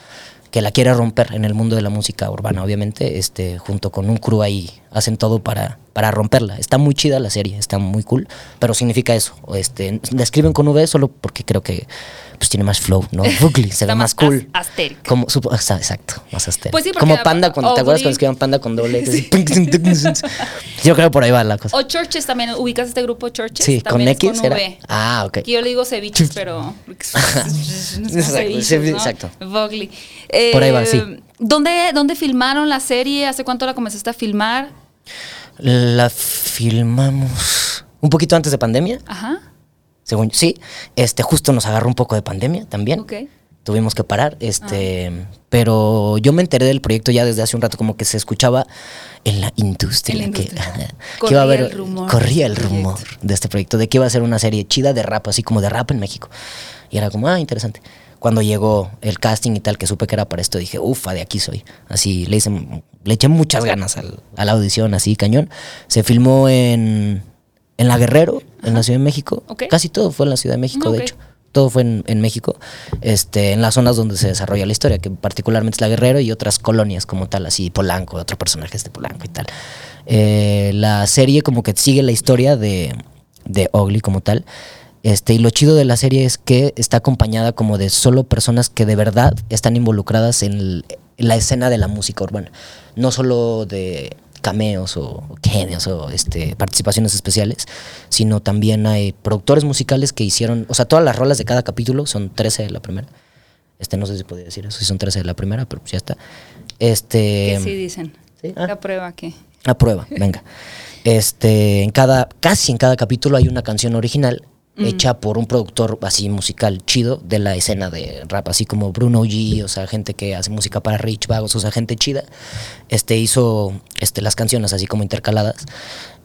que la quiere romper en el mundo de la música urbana, obviamente, este, junto con un crew ahí, hacen todo para, para romperla. Está muy chida la serie, está muy cool, pero significa eso. Este, la escriben con V solo porque creo que pues, tiene más flow, ¿no? Ugly, se ve más más cool. as- astérico. Como, exacto, más astérico. Pues sí, Como panda, cuando, ¿te acuerdas cuando escribían panda con doble? <laughs> <laughs> Yo creo que por ahí va la cosa. O Churches también, ubicas este grupo Churches. Sí, con También X era. V. Ah, ok. Yo le digo ceviches, pero. <laughs> Exacto, cevi- exacto. Eh, Por ahí va, sí. ¿dónde, ¿Dónde filmaron la serie? ¿Hace cuánto la comenzaste a filmar? La filmamos un poquito antes de pandemia, Ajá. Según sí. Este, justo nos agarró un poco de pandemia también. Ok. Tuvimos que parar, este, pero yo me enteré del proyecto ya desde hace un rato, como que se escuchaba en la industria, En la que, industria. <laughs> que iba a Corría haber, el rumor corría el proyecto. rumor de este proyecto, de que iba a ser una serie chida de rap, así como de rap en México. Y era como, ah, interesante. Cuando llegó el casting y tal, que supe que era para esto, dije, ufa, de aquí soy. Así le hice, le eché muchas ganas al- a la audición, así cañón. Se filmó en, en La Guerrero, en la Ciudad de México. Casi todo fue en la Ciudad de México, Ok. de hecho. Todo fue en, en México, este, en las zonas donde se desarrolla la historia, que particularmente es La Guerrero y otras colonias como tal, así Polanco, otro personaje es de Polanco y tal. Eh, la serie como que sigue la historia de, de Ugly como tal. Este, y lo chido de la serie es que está acompañada como de solo personas que de verdad están involucradas en, el- en la escena de la música urbana. No solo de cameos o cameos o este, participaciones especiales, sino también hay productores musicales que hicieron, o sea, todas las rolas de cada capítulo son 13 de la primera. Este, no sé si podía decir eso, si son 13 de la primera, pero pues ya está. Este, Que sí dicen. sí, ah. La prueba que. a prueba, venga. Este, en cada, casi en cada capítulo hay una canción original hecha por un productor así musical chido de la escena de rap, así como Bruno G, o sea, gente que hace música para Rich Vagos, o sea, gente chida. Este hizo este, las canciones así como intercaladas.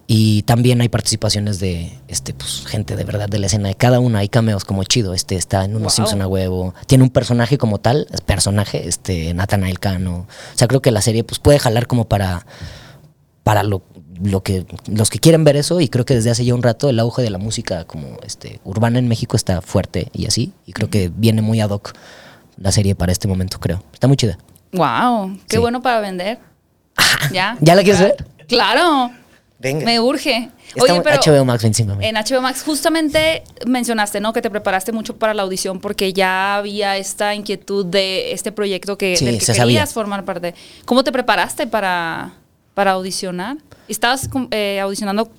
Y también hay participaciones de este, pues, gente de verdad de la escena. De cada una hay cameos como chido. Este está en unos Wow. Simpson a huevo. Tiene un personaje como tal, es personaje, este, Nathanael Cano. O sea, creo que la serie pues puede jalar como para para lo, lo que los que quieren ver eso y creo que desde hace ya un rato el auge de la música como este urbana en México está fuerte y así y creo que viene muy ad hoc la serie para este momento creo está muy chida ¡Wow! ¡Qué Sí. bueno para vender! <laughs> ¿Ya? ¿Ya la quieres ver? ¡Claro! venga Me urge. Oye, pero. HBO Max 25 mil. En HBO Max, justamente mencionaste, ¿no? Que te preparaste mucho para la audición porque ya había esta inquietud de este proyecto que, Sí, del que se querías sabía. formar parte. ¿Cómo te preparaste para, para audicionar? ¿Estabas eh, audicionando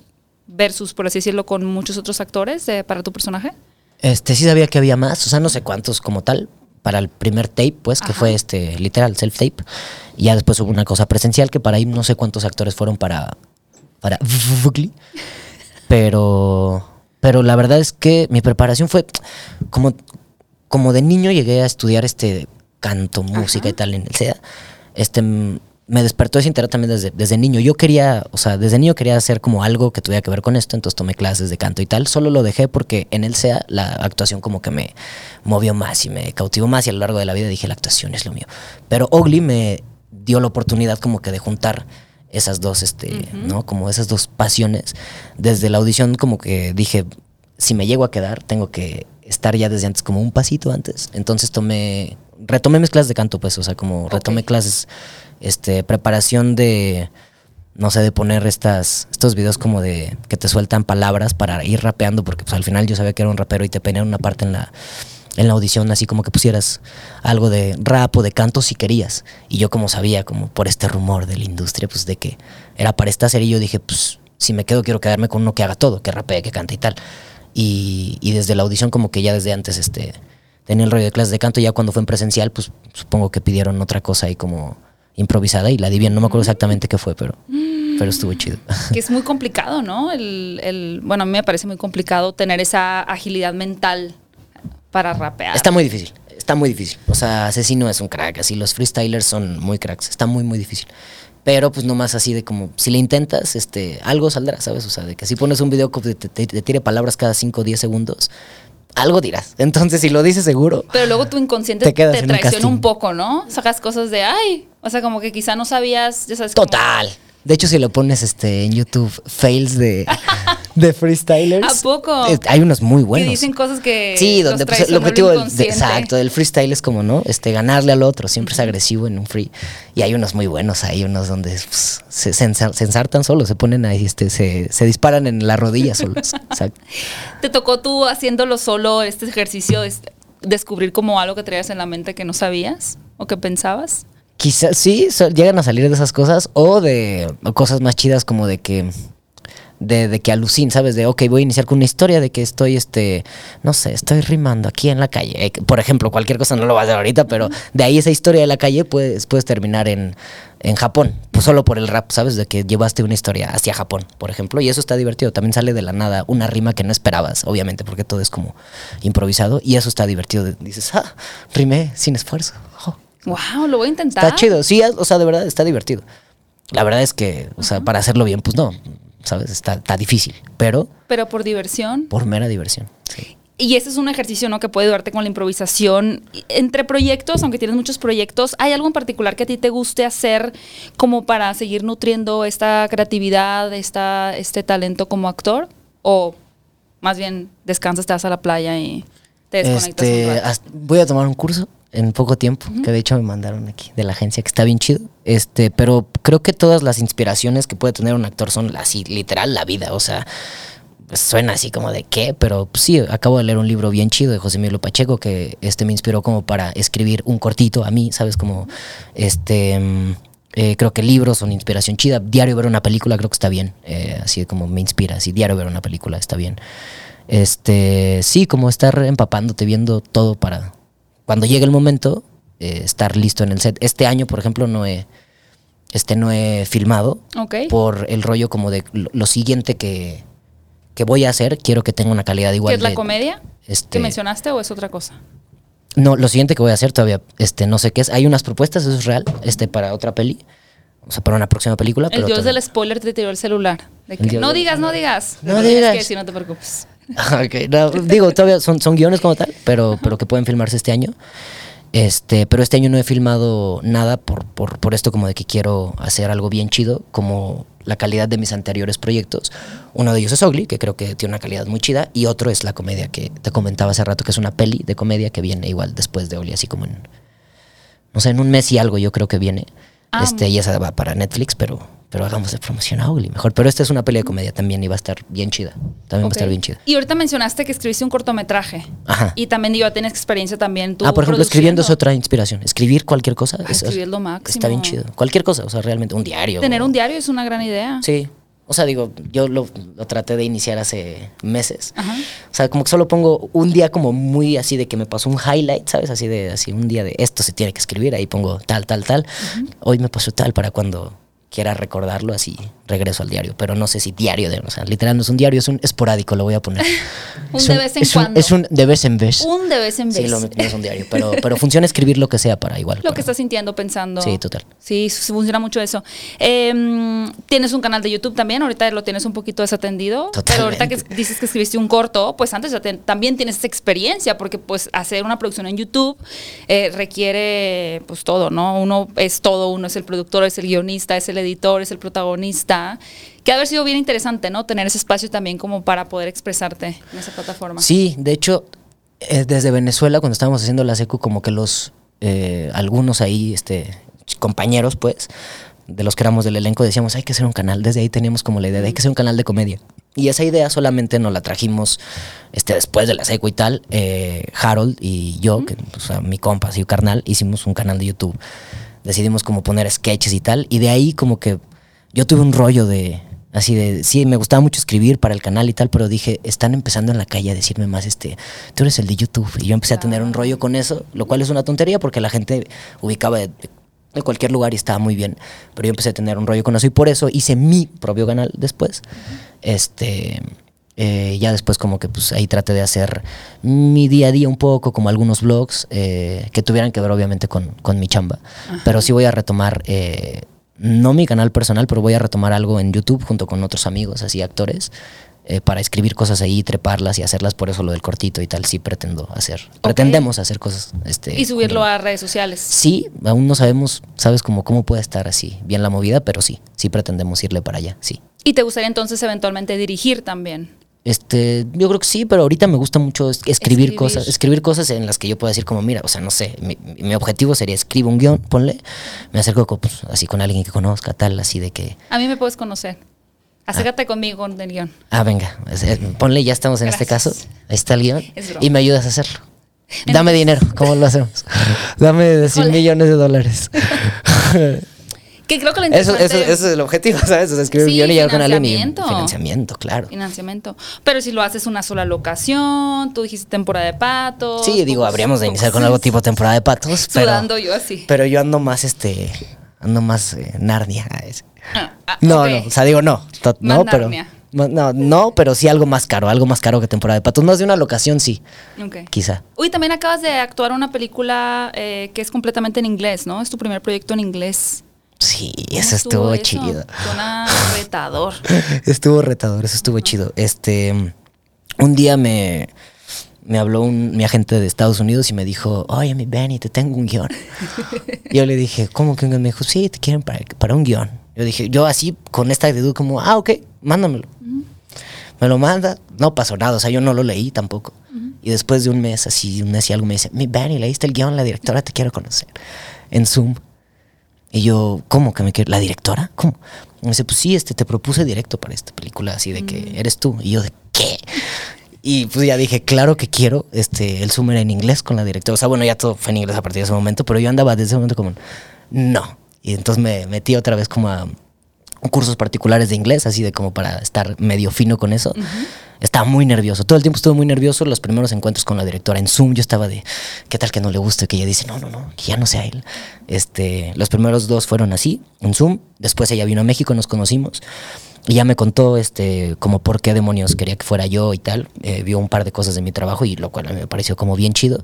versus, por así decirlo, con muchos otros actores eh, para tu personaje? este sí sabía que había más o sea no sé cuántos como tal para el primer tape pues que fue este literal self tape y ya después hubo una cosa presencial que para ahí no sé cuántos actores fueron para para <laughs> pero pero la verdad es que mi preparación fue como como de niño llegué a estudiar este canto, música y tal en el SEA. Este me despertó ese interés también desde, desde niño. Yo quería, o sea, desde niño quería hacer como algo que tuviera que ver con esto, entonces tomé clases de canto y tal. Solo lo dejé porque en el SEA la actuación como que me movió más y me cautivó más y a lo largo de la vida dije, la actuación es lo mío. Pero Ugly me dio la oportunidad como que de juntar esas dos, este, ¿no? Como esas dos pasiones. Desde la audición como que dije, si me llego a quedar, tengo que estar ya desde antes, como un pasito antes. Entonces tomé, retomé mis clases de canto, pues, o sea, como retomé clases, este, preparación de, no sé, de poner estas, estos videos como de que te sueltan palabras para ir rapeando, porque pues al final yo sabía que era un rapero y te ponían una parte en la, en la audición, así como que pusieras algo de rap o de canto si querías. Y yo como sabía, como por este rumor de la industria, pues de que era para esta serie, yo dije, pues si me quedo quiero quedarme con uno que haga todo, que rapee, que cante y tal. Y, y desde la audición como que ya desde antes este tenía el rollo de clases de canto, ya cuando fue en presencial, pues supongo que pidieron otra cosa ahí como improvisada y la di bien, no me acuerdo exactamente qué fue, pero, pero estuvo chido. <laughs> Que es muy complicado, ¿no? El, el- bueno, a mí me parece muy complicado tener esa agilidad mental para rapear. Está muy difícil, está muy difícil. O sea, Asesino es un crack, así los freestylers son muy cracks, está muy, muy difícil. Pero pues nomás así de como, si le intentas, este, algo saldrá, ¿sabes? O sea, de que si pones un video que te, te- te tire palabras cada 5 o 10 segundos, algo dirás. Entonces, si lo dices seguro, Pero luego tu inconsciente Te te, un traiciona casting. un poco, ¿no? Sacas cosas de, ay, o sea, como que quizá no sabías, ya sabes. total. De hecho, si lo pones este, en YouTube, fails de, <laughs> de freestylers. ¿A poco? eh, hay unos muy buenos. Que dicen cosas que. Sí, los donde pues, el objetivo del, de- exacto, del freestyle es como, ¿no? Este, ganarle al otro, siempre es agresivo en un free. Y hay unos muy buenos, hay unos donde pues, se, se ensa- se ensartan solos, se ponen ahí, este, se, se disparan en la rodilla solos. <laughs> Exacto. ¿Te tocó tú haciéndolo solo este ejercicio, es- descubrir como algo que traías en la mente que no sabías o que pensabas? Quizás sí, so- llegan a salir de esas cosas o de o cosas más chidas como de que de, de que alucin, ¿sabes? De, ok, voy a iniciar con una historia de que estoy, este, no sé, estoy rimando aquí en la calle. Eh, por ejemplo, cualquier cosa no lo voy a hacer ahorita, pero de ahí esa historia de la calle puedes, puedes terminar en, en Japón, pues solo por el rap, ¿sabes? De que llevaste una historia hacia Japón, por ejemplo, y eso está divertido. También sale de la nada una rima que no esperabas, obviamente, porque todo es como improvisado, y eso está divertido. Dices, ah, rimé sin esfuerzo. Oh. Wow, lo voy a intentar. Está chido, sí, o sea, de verdad está divertido. La verdad es que, o sea, para hacerlo bien, pues no, ¿sabes? Está, está difícil, pero Pero por diversión. por mera diversión. sí. Y ese es un ejercicio, ¿no? Que puede ayudarte con la improvisación. Entre proyectos, aunque tienes muchos proyectos, ¿hay algo en particular que a ti te guste hacer como para seguir nutriendo esta creatividad, esta, este talento como actor? ¿O más bien descansas, te vas a la playa y te desconectas Este, un rato? hasta- voy a tomar un curso en poco tiempo, que de hecho me mandaron aquí de la agencia, que está bien chido. Este, pero creo que todas las inspiraciones que puede tener un actor son así, literal, la vida. O sea, pues, suena así como de qué, pero pues, sí, acabo de leer un libro bien chido de José Miguel Pacheco que este me inspiró como para escribir un cortito a mí, ¿sabes? Como este. mm, eh, creo que libros son inspiración chida. Diario ver una película creo que está bien. eh, así como me inspira. Así, diario ver una película está bien. Este, sí, como estar empapándote, viendo todo para cuando llegue el momento, eh, estar listo en el set. Este año, por ejemplo, no he, este, no he filmado Ok. por el rollo como de lo, lo siguiente que, que voy a hacer. Quiero que tenga una calidad igual. ¿Qué es la de- comedia este, que mencionaste o es otra cosa? no, lo siguiente que voy a hacer todavía, este, no sé qué es. Hay unas propuestas, eso es real, este, para otra peli. O sea, para una próxima película. El pero dios todavía- del spoiler te tiró el celular. De que, no digas, no digas. No tienes digas. que decir, no te preocupes. Ah, <laughs> ok, no, digo, todavía son, son guiones como tal, pero, pero que pueden filmarse este año. Este, pero este año no he filmado nada por, por, por esto como de que quiero hacer algo bien chido, como la calidad de mis anteriores proyectos. Uno de ellos es Ugly, que creo que tiene una calidad muy chida, y otro es la comedia que te comentaba hace rato, que es una peli de comedia que viene igual después de Ugly, así como en, no sé, en un mes y algo yo creo que viene. Ah, este, y esa va para Netflix, pero, pero hagamos de promoción a Ugly mejor. Pero esta es una peli de comedia también y va a estar bien chida. También va a estar bien chida. Y ahorita mencionaste que escribiste un cortometraje. Ajá. Y también digo, tienes experiencia también tú. ah, por ejemplo, escribiendo es otra inspiración. Escribir cualquier cosa. Ah, es- escribir lo máximo. Está bien chido. Cualquier cosa, o sea, realmente un diario. Tener o- un diario es una gran idea. Sí. O sea, digo, yo lo, lo traté de iniciar hace meses. Ajá. O sea, como que solo pongo un día como muy así de que me pasó un highlight, ¿sabes? Así de así un día de esto se tiene que escribir, ahí pongo tal, tal, tal. Hoy me pasó tal para cuando quiera recordarlo, así regreso al diario. Pero no sé si diario, de, o sea, literal no es un diario, es un esporádico, lo voy a poner. <laughs> Un Es de vez en es un- cuando. es un de vez en vez. Un de vez en vez. Sí, lo, no es un diario, pero, pero funciona escribir lo que sea para igual. <laughs> Lo para- que estás sintiendo, pensando. Sí, total. Sí, funciona mucho eso. Em, tienes un canal de YouTube también, ahorita lo tienes un poquito desatendido. Pero ahorita que Totalmente. dices que escribiste un corto, pues antes ya te- también tienes esa experiencia, porque pues hacer una producción en YouTube eh, requiere pues todo, ¿no? Uno es todo, uno es el productor, es el guionista, es el editor, es el protagonista. Que ha haber sido bien interesante, ¿no? Tener ese espacio también como para poder expresarte en esa plataforma. Sí, de hecho, eh, desde Venezuela, cuando estábamos haciendo la secu, como que los, eh, algunos ahí, este, compañeros, pues, de los que éramos del elenco, decíamos, hay que hacer un canal. Desde ahí teníamos como la idea de hay que hacer un canal de comedia. Y esa idea solamente nos la trajimos este, después de la secu y tal. eh, Harold y yo, que o sea, mi compa, así carnal, hicimos un canal de YouTube. Decidimos como poner sketches y tal. Y de ahí como que yo tuve un rollo de, así de, sí, me gustaba mucho escribir para el canal y tal, pero dije, están empezando en la calle a decirme más, este, tú eres el de YouTube. Y yo empecé a tener un rollo con eso, lo cual es una tontería porque la gente ubicaba de, de cualquier lugar y estaba muy bien. Pero yo empecé a tener un rollo con eso y por eso hice mi propio canal después. Este. eh, ya después como que pues ahí traté de hacer mi día a día un poco, como algunos vlogs eh, que tuvieran que ver obviamente con, con mi chamba. Pero sí voy a retomar, eh, no mi canal personal, pero voy a retomar algo en YouTube junto con otros amigos, así actores, eh, para escribir cosas ahí, treparlas y hacerlas, por eso lo del cortito y tal, sí pretendo hacer. Pretendemos hacer cosas. Este, Y subirlo a redes sociales. Sí, aún no sabemos, sabes, como cómo puede estar así, bien la movida, pero sí, sí pretendemos irle para allá, sí. Y te gustaría entonces eventualmente dirigir también. Este, yo creo que sí, pero ahorita me gusta mucho es- escribir, Escribir. cosas, escribir cosas en las que yo pueda decir como, mira, o sea, no sé, mi, mi objetivo sería escribo un guion, ponle, me acerco con, pues, así con alguien que conozca, tal, así de que, A mí me puedes conocer. Acércate conmigo con el guion. ah, venga, es- ponle, ya estamos en este caso, ahí está el guion, Es y me ayudas a hacerlo. Dame dinero, ¿cómo lo hacemos? <laughs> Dame 100 Híjole. millones de dólares. <laughs> Que creo que lo Eso, eso, eso es el objetivo, <laughs> ¿sabes? O sea, escribir Sí, un guion y llegar con alguien y financiamiento. financiamiento, claro. financiamiento. Pero si lo haces una sola locación, tú dijiste temporada de patos. Sí, digo, habríamos de iniciar con algo tipo temporada de patos, <laughs> pero, Sudando yo así. pero yo ando más, este, ando más eh, Narnia. Ah, ah, No, no, o sea, digo no, to- Más no, pero Narnia. no, no, pero sí algo más caro, algo más caro que temporada de patos. Más de una locación, sí, Ok. quizá. Uy, también acabas de actuar una película eh, que es completamente en inglés, ¿no? Es tu primer proyecto en inglés. Sí, ¿Cómo eso estuvo chido. Suena <laughs> retador. Estuvo retador, eso estuvo chido. Este, un día me, me habló un, mi agente de Estados Unidos y me dijo, oye, mi Benny, te tengo un guion. <laughs> Yo le dije, ¿cómo que un guion? Me dijo, sí, te quieren para, para un guion. Yo dije, yo así, con esta actitud como, ah, ok, mándamelo. Me lo manda, no pasó nada, o sea, yo no lo leí tampoco. Y después de un mes, así, un mes y algo, me dice, mi Benny, leíste el guion, la directora te quiero conocer. En Zoom. Y yo, ¿cómo que me quiere? ¿La directora? ¿Cómo? Y me dice, pues sí, este, te propuse directo para esta película, así de que eres tú. Y yo, ¿de qué? Y pues ya dije, claro que quiero este, el Zoom era en inglés con la directora. O sea, bueno, ya todo fue en inglés a partir de ese momento, pero yo andaba desde ese momento como, no. Y entonces me metí otra vez como a cursos particulares de inglés, así de como para estar medio fino con eso. Estaba muy nervioso, todo el tiempo estuve muy nervioso. Los primeros encuentros con la directora en Zoom, yo estaba de, ¿qué tal que no le guste? Que ella dice, no, no, no, que ya no sea él. Este, los primeros dos fueron así, en Zoom. Después ella vino a México, nos conocimos. Y ya me contó este, como por qué demonios quería que fuera yo y tal. Eh, vio un par de cosas de mi trabajo y lo cual a mí me pareció como bien chido.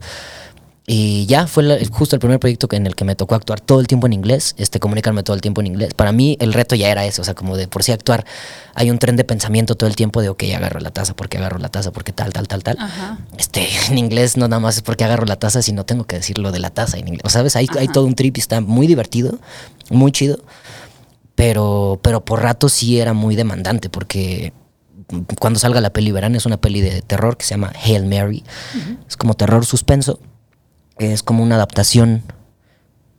Y ya fue la- justo el primer proyecto que- en el que me tocó actuar todo el tiempo en inglés, este, comunicarme todo el tiempo en inglés. Para mí el reto ya era eso, o sea, como de por sí actuar, hay un tren de pensamiento todo el tiempo de, ok, agarro la taza, porque agarro la taza, porque tal, tal, tal, tal. Ajá. Este, <laughs> en inglés no nada más es porque agarro la taza, sino tengo que decir lo de la taza en inglés. O sabes, hay, hay todo un trip y está muy divertido, muy chido, pero, pero por rato sí era muy demandante, porque cuando salga la peli verán, es una peli de terror que se llama Hail Mary. Es como terror suspenso. Es como una adaptación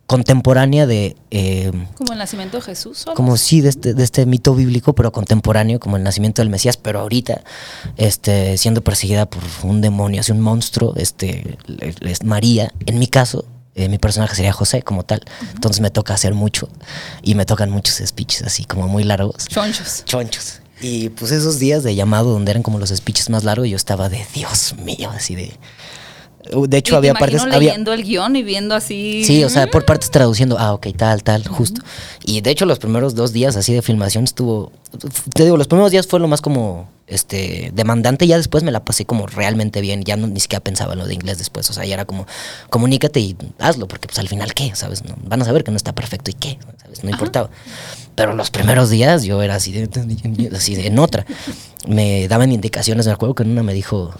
contemporánea de... eh, Como el nacimiento de Jesús. ¿o algo como sí de este, de este mito bíblico, pero contemporáneo, como el nacimiento del Mesías, pero ahorita, este, siendo perseguida por un demonio, así un monstruo, este, es María. En mi caso, eh, mi personaje sería José como tal. Entonces me toca hacer mucho y me tocan muchos speeches así como muy largos. Chonchos. Chonchos. Y pues esos días de llamado donde eran como los speeches más largos, yo estaba de Dios mío, así de... De hecho, Y había partes... Había, leyendo el guion y viendo así. Sí, o sea, por partes traduciendo, ah, ok, tal, tal, justo. Y de hecho, los primeros dos días así de filmación estuvo. Te digo, los primeros días fue lo más como este demandante, ya después me la pasé como realmente bien, ya no, ni siquiera pensaba en lo de inglés después, o sea, ya era como, comunícate y hazlo, porque pues al final, ¿qué? ¿Sabes? No, van a saber que no está perfecto y qué, ¿sabes? No importaba. Pero los primeros días yo era así de, <laughs> así de en otra. Me daban indicaciones, me acuerdo que en una me dijo,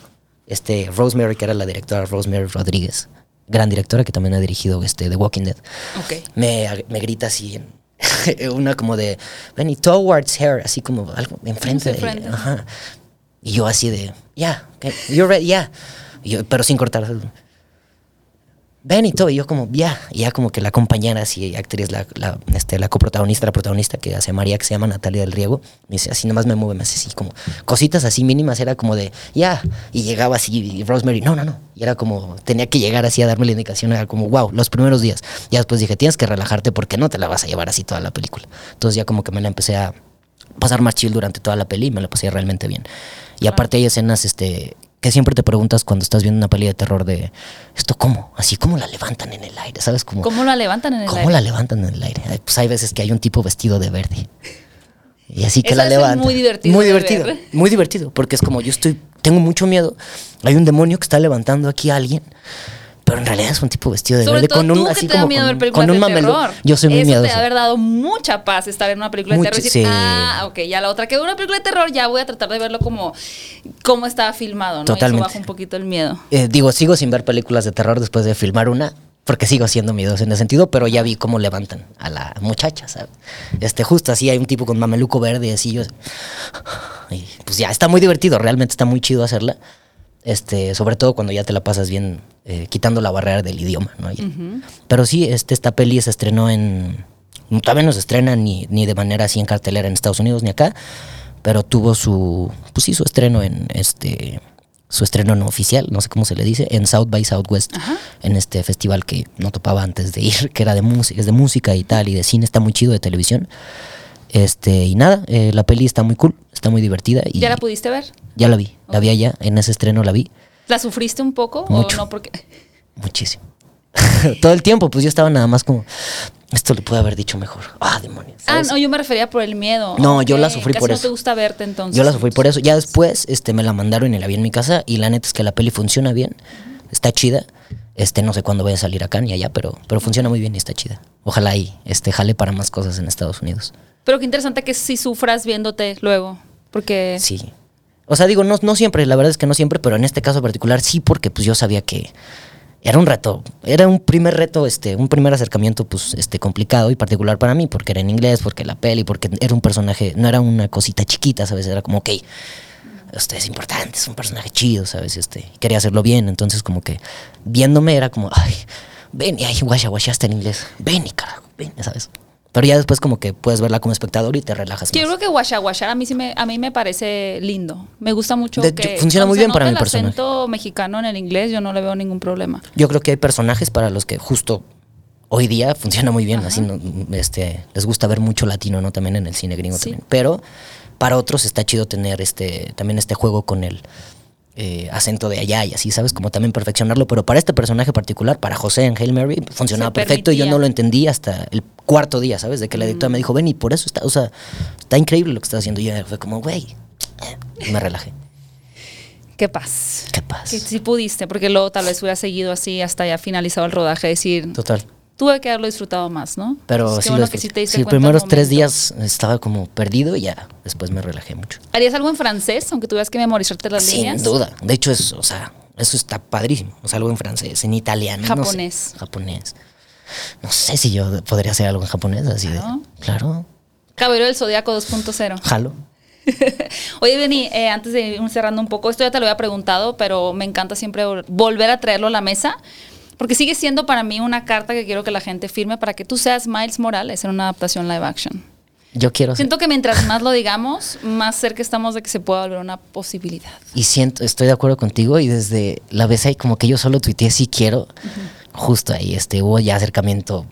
este, Rosemary, que era la directora, Rosemary Rodríguez, gran directora que también ha dirigido este, The Walking Dead, Ok. me, me grita así, <laughs> una como de, Benny, towards her, así como algo enfrente de enfrente. Ajá. Y yo así de, ya, yeah, you're ready, ya. Y yo, Pero sin cortar. Ven y todo, y yo como, ya, y ya como que la compañera, así, actriz, la, la, este, la coprotagonista, la protagonista que hace María, que se llama Natalia del Riego, me dice, así nomás me mueve, me hace así como, cositas así mínimas, era como de, ya, y llegaba así, y Rosemary, no, no, no, y era como, tenía que llegar así a darme la indicación, era como, wow, los primeros días, ya después dije, tienes que relajarte porque no te la vas a llevar así toda la película, entonces ya como que me la empecé a pasar más chill durante toda la peli y me la pasé realmente bien, y aparte hay escenas, este, que siempre te preguntas cuando estás viendo una peli de terror de esto cómo, así cómo la levantan en el aire, ¿sabes? Como, ¿Cómo la levantan en el ¿Cómo aire? la levantan en el aire? Pues hay veces que hay un tipo vestido de verde. Y así que Eso la levanta. muy divertido Muy divertido. ver. Muy divertido. Porque es como yo estoy, tengo mucho miedo. Hay un demonio que está levantando aquí a alguien. Pero en realidad es un tipo vestido de Sobre verde todo con un tú que así te da como miedo ver con, películas con un de mamelú. terror. Yo soy muy Eso miedoso. te ha haber dado mucha paz estar en una película de Mucho- terror y decir, sí. ah, ok, ya la otra que una película de terror ya voy a tratar de verlo como cómo estaba filmado, ¿no? Y Totalmente. eso baja un poquito el miedo. Eh, digo, sigo sin ver películas de terror después de filmar una, porque sigo siendo miedoso en ese sentido, pero ya vi cómo levantan a la muchacha, ¿sabes? Este, justo así hay un tipo con mameluco verde y así yo. Y pues ya, está muy divertido, realmente está muy chido hacerla. Este, sobre todo cuando ya te la pasas bien eh, quitando la barrera del idioma, ¿no? Pero sí, este, esta peli se estrenó en. Todavía no se estrena ni, ni de manera así en cartelera en Estados Unidos ni acá, pero tuvo su. Pues sí, su estreno en este. Su estreno no oficial, no sé cómo se le dice, en South by Southwest, en este festival que no topaba antes de ir, que era de música, es de música y tal, y de cine, está muy chido, de televisión. Este, y nada, eh, la peli está muy cool, está muy divertida. Y ¿Ya la pudiste ver? ya la vi, la vi allá, en ese estreno la vi. ¿La sufriste un poco Mucho. o no? Porque Muchísimo. <laughs> Todo el tiempo, pues yo estaba nada más como, esto le pude haber dicho mejor. Ah, demonios. Ah, no, yo me refería por el miedo. No, yo la sufrí casi por no eso. te gusta verte entonces. Yo la sufrí por eso. Ya después este, me la mandaron y la vi en mi casa y la neta es que la peli funciona bien, está chida. Este, no sé cuándo vaya a salir acá ni allá, pero, pero funciona muy bien y está chida. Ojalá y este, jale para más cosas en Estados Unidos. Pero qué interesante que si sufras viéndote luego. Porque Sí. O sea, digo, no, no siempre, la verdad es que no siempre, pero en este caso particular sí, porque pues yo sabía que era un reto, era un primer reto, este, un primer acercamiento, pues, este, complicado y particular para mí, porque era en inglés, porque la peli, porque era un personaje, no era una cosita chiquita, ¿sabes? Era como, ok, este es importante, es un personaje chido, ¿sabes? Este, quería hacerlo bien, entonces como que viéndome era como, ay, ven y ay, guasha, guasha, está en inglés, ven y carajo, ven, ¿sabes? Pero ya después como que puedes verla como espectador y te relajas yo creo que Washa a mí sí me, a mí me parece lindo. Me gusta mucho De- que funciona muy bien para mi el personaje. acento mexicano en el inglés yo no le veo ningún problema. Yo creo que hay personajes para los que justo hoy día funciona muy bien, así no- este, les gusta ver mucho latino, ¿no? También en el cine gringo Sí. también. Pero para otros está chido tener este, también este juego con el eh, acento de allá y así, ¿sabes? Como también perfeccionarlo. Pero para este personaje particular, para José en Hail Mary, funcionaba perfecto y yo no lo entendí hasta el cuarto día, ¿sabes? De que la editora me dijo, ven y por eso está, o sea, está increíble lo que estás haciendo. Y yo fue como, güey, eh, me relajé. Qué paz. Qué paz. Que sí pudiste, porque luego tal vez hubiera seguido así hasta ya finalizado el rodaje, decir, Total. Tuve que haberlo disfrutado más, ¿no? Pero qué sí, bueno los que sí te Sí, primeros tres días estaba como perdido y ya después me relajé mucho. ¿Harías algo en francés, aunque tuvieras que memorizarte las Sin líneas? duda. De hecho, es, o sea, eso está padrísimo. O sea, algo en francés, en italiano. no sé. Japonés. japonés. No sé si yo podría hacer algo en japonés, así Claro. de. Claro. Caballero del Zodíaco 2.0. Jalo. <laughs> Oye, Benny, eh, antes de ir cerrando un poco, esto ya te lo había preguntado, pero me encanta siempre vol- volver a traerlo a la mesa, porque sigue siendo para mí una carta que quiero que la gente firme para que tú seas Miles Morales en una adaptación live action. Yo quiero ser. Siento que mientras más lo digamos, más cerca estamos de que se pueda volver una posibilidad. Y siento, estoy de acuerdo contigo. Y desde la vez ahí, como que yo solo tuiteé si quiero. Justo ahí, este, hubo ya acercamiento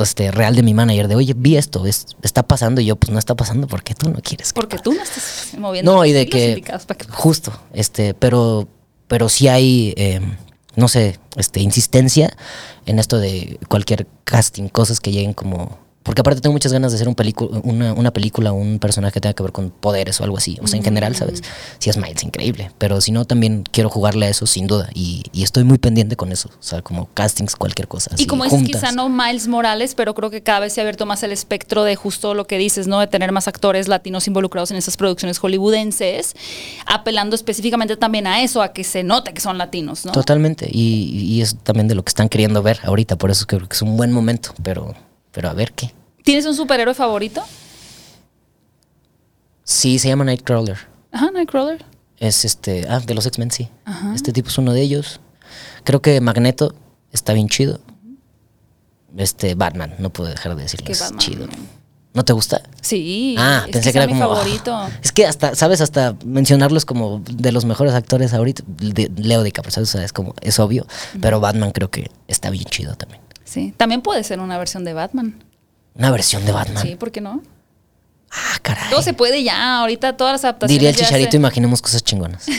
este, real de mi manager de, oye, vi esto, es- está pasando. Y yo, pues no está pasando porque tú no quieres. que Porque tú no estás moviendo No, y de que justo, este, pero, pero sí hay, eh, no sé, este, insistencia en esto de cualquier casting, cosas que lleguen como, porque aparte tengo muchas ganas de hacer un una, una película, un personaje que tenga que ver con poderes o algo así, o sea, en general, ¿sabes? Si es Miles, increíble, pero si no, también quiero jugarle a eso sin duda, y, y estoy muy pendiente con eso, o sea, como castings, cualquier cosa. Y como dices, quizá no Miles Morales, pero creo que cada vez se ha abierto más el espectro de justo lo que dices, ¿no? De tener más actores latinos involucrados en esas producciones hollywoodenses, apelando específicamente también a eso, a que se note que son latinos, ¿no? Totalmente, y, y es también de lo que están queriendo ver ahorita, por eso creo que es un buen momento, pero, pero a ver qué. ¿Tienes un superhéroe favorito? Sí, se llama Nightcrawler. Ajá, Nightcrawler. Es este, ah, de los X-Men, sí. Este tipo es uno de ellos. Creo que Magneto está bien chido. Este, Batman, no puedo dejar de decirlo. Que Es chido. ¿No te gusta? Sí. ah, es pensé que, era mi como. favorito. ah, es que hasta, ¿sabes? Hasta mencionarlo es como de los mejores actores ahorita. de- Leo DiCaprio, ¿sabes? O sea, es como, es obvio. Pero Batman creo que está bien chido también. Sí. También puede ser una versión de Batman. Una versión de Batman. Sí, ¿por qué no? Ah, caray. Todo se puede ya. Ahorita todas las adaptaciones. Diría el chicharito, se- imaginemos cosas chingonas. <laughs>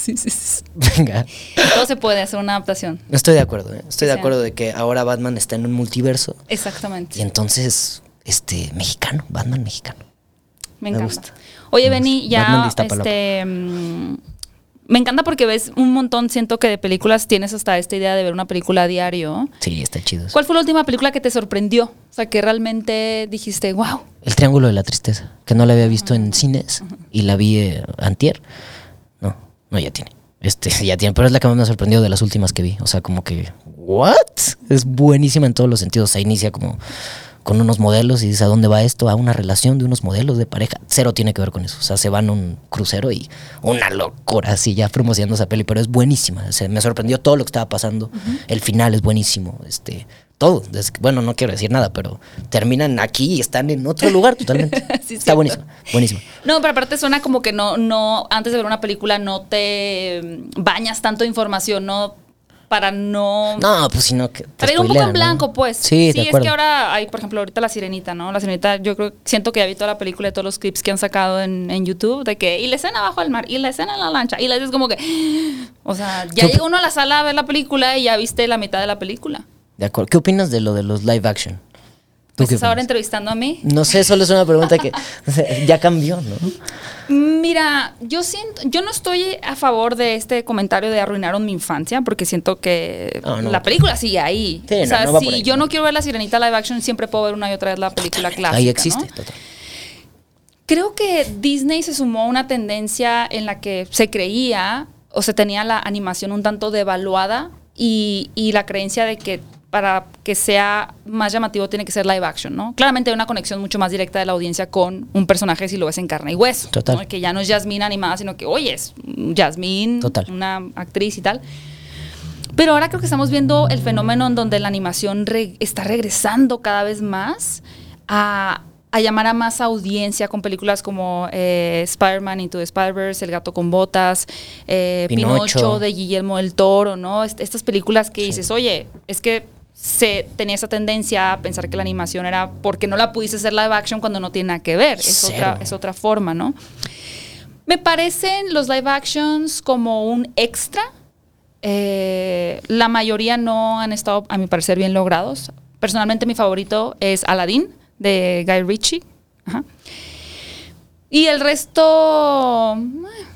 Sí, sí, sí. Venga. Todo se puede hacer una adaptación. Estoy de acuerdo, ¿eh? Estoy de acuerdo de que ahora Batman está en un multiverso. Exactamente. Y entonces, este, mexicano, Batman mexicano. Me Me encanta. gusta. Oye, Benny, ya este, mm, Me encanta porque ves un montón, siento que de películas tienes hasta esta idea de ver una película a diario. Sí, está chido. ¿Cuál fue la última película que te sorprendió? O sea, que realmente dijiste, wow. El Triángulo de la Tristeza, que no la había visto en cines y la vi eh, antier. No, no, ya tiene. Este, <laughs> ya tiene, pero es la que más me ha sorprendido de las últimas que vi. O sea, como que, ¿what? Es buenísima en todos los sentidos. Se inicia como con unos modelos y dice, ¿a dónde va esto? A una relación de unos modelos de pareja. Cero tiene que ver con eso. O sea, se van a un crucero y una locura así ya promocionando esa peli, pero es buenísima. O sea, me sorprendió todo lo que estaba pasando. El final es buenísimo. Este, todo. Bueno, no quiero decir nada, pero terminan aquí y están en otro <laughs> lugar totalmente. Sí, Está buenísimo, buenísimo. No, pero aparte suena como que no, no, antes de ver una película no te bañas tanto de información, no, para no... No, pues si no que Para ir un poco en blanco, pues. Sí, de es acuerdo. que ahora hay, por ejemplo, ahorita la sirenita, ¿no? La sirenita, yo creo, siento que ya vi toda la película y todos los clips que han sacado en, en YouTube de que, y la escena bajo el mar, y la escena en la lancha, y la es como que, o sea, ya llega uno a la sala a ver la película y ya viste la mitad de la película. De acuerdo. ¿Qué opinas de lo de los live action? ¿Tú ¿Me qué estás ahora entrevistando a mí? No sé, solo es una pregunta que <laughs> ya cambió, ¿no? Mira, yo siento, yo no estoy a favor de este comentario de arruinaron mi infancia, porque siento que no. la película sigue ahí. Sí, o sea, no si ahí, yo no. quiero ver la sirenita live action, siempre puedo ver una y otra vez la película clásica. Ahí existe, total. Creo que Disney se sumó a una tendencia en la que se creía o se tenía la animación un tanto devaluada y, y la creencia de que para que sea más llamativo tiene que ser live action, ¿no? Claramente hay una conexión mucho más directa de la audiencia con un personaje si lo ves en carne y hueso. Total. ¿no? Que ya no es Jasmine animada, sino que, oye, es Jasmine, Total. una actriz y tal. Pero ahora creo que estamos viendo el fenómeno en donde la animación re- está regresando cada vez más a, a llamar a más audiencia con películas como eh, Spider-Man Into the Spider-Verse, El gato con botas, eh, Pinocho. Pinocho. de Guillermo del Toro, ¿no? Est- estas películas que dices, oye, es que se tenía esa tendencia a pensar que la animación era porque no la pudiste hacer live action cuando no tiene nada que ver. Es otra, es otra forma, ¿no? Me parecen los live actions como un extra. Eh, la mayoría no han estado, a mi parecer, bien logrados. Personalmente, mi favorito es Aladdin, de Guy Ritchie. Ajá. Y el resto, eh,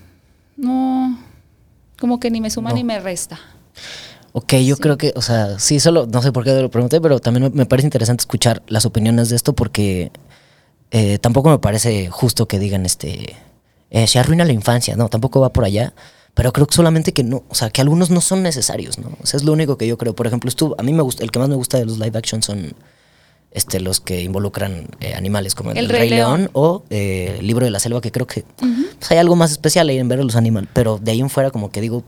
no, como que ni me suma No. ni me resta. Ok, yo creo que, o sea, sí, solo, no sé por qué lo pregunté, pero también me, parece interesante escuchar las opiniones de esto porque eh, tampoco me parece justo que digan, este, eh, se arruina la infancia, no, tampoco va por allá, pero creo que solamente que no, o sea, que algunos no son necesarios, ¿no? O sea, es lo único que yo creo. Por ejemplo, estuvo, a mí me gusta, el que más me gusta de los live action son este, los que involucran eh, animales, como el, Rey Rey León, León. o eh, el Libro de la Selva, que creo que pues, hay algo más especial ahí en ver a los animales, pero de ahí en fuera como que digo,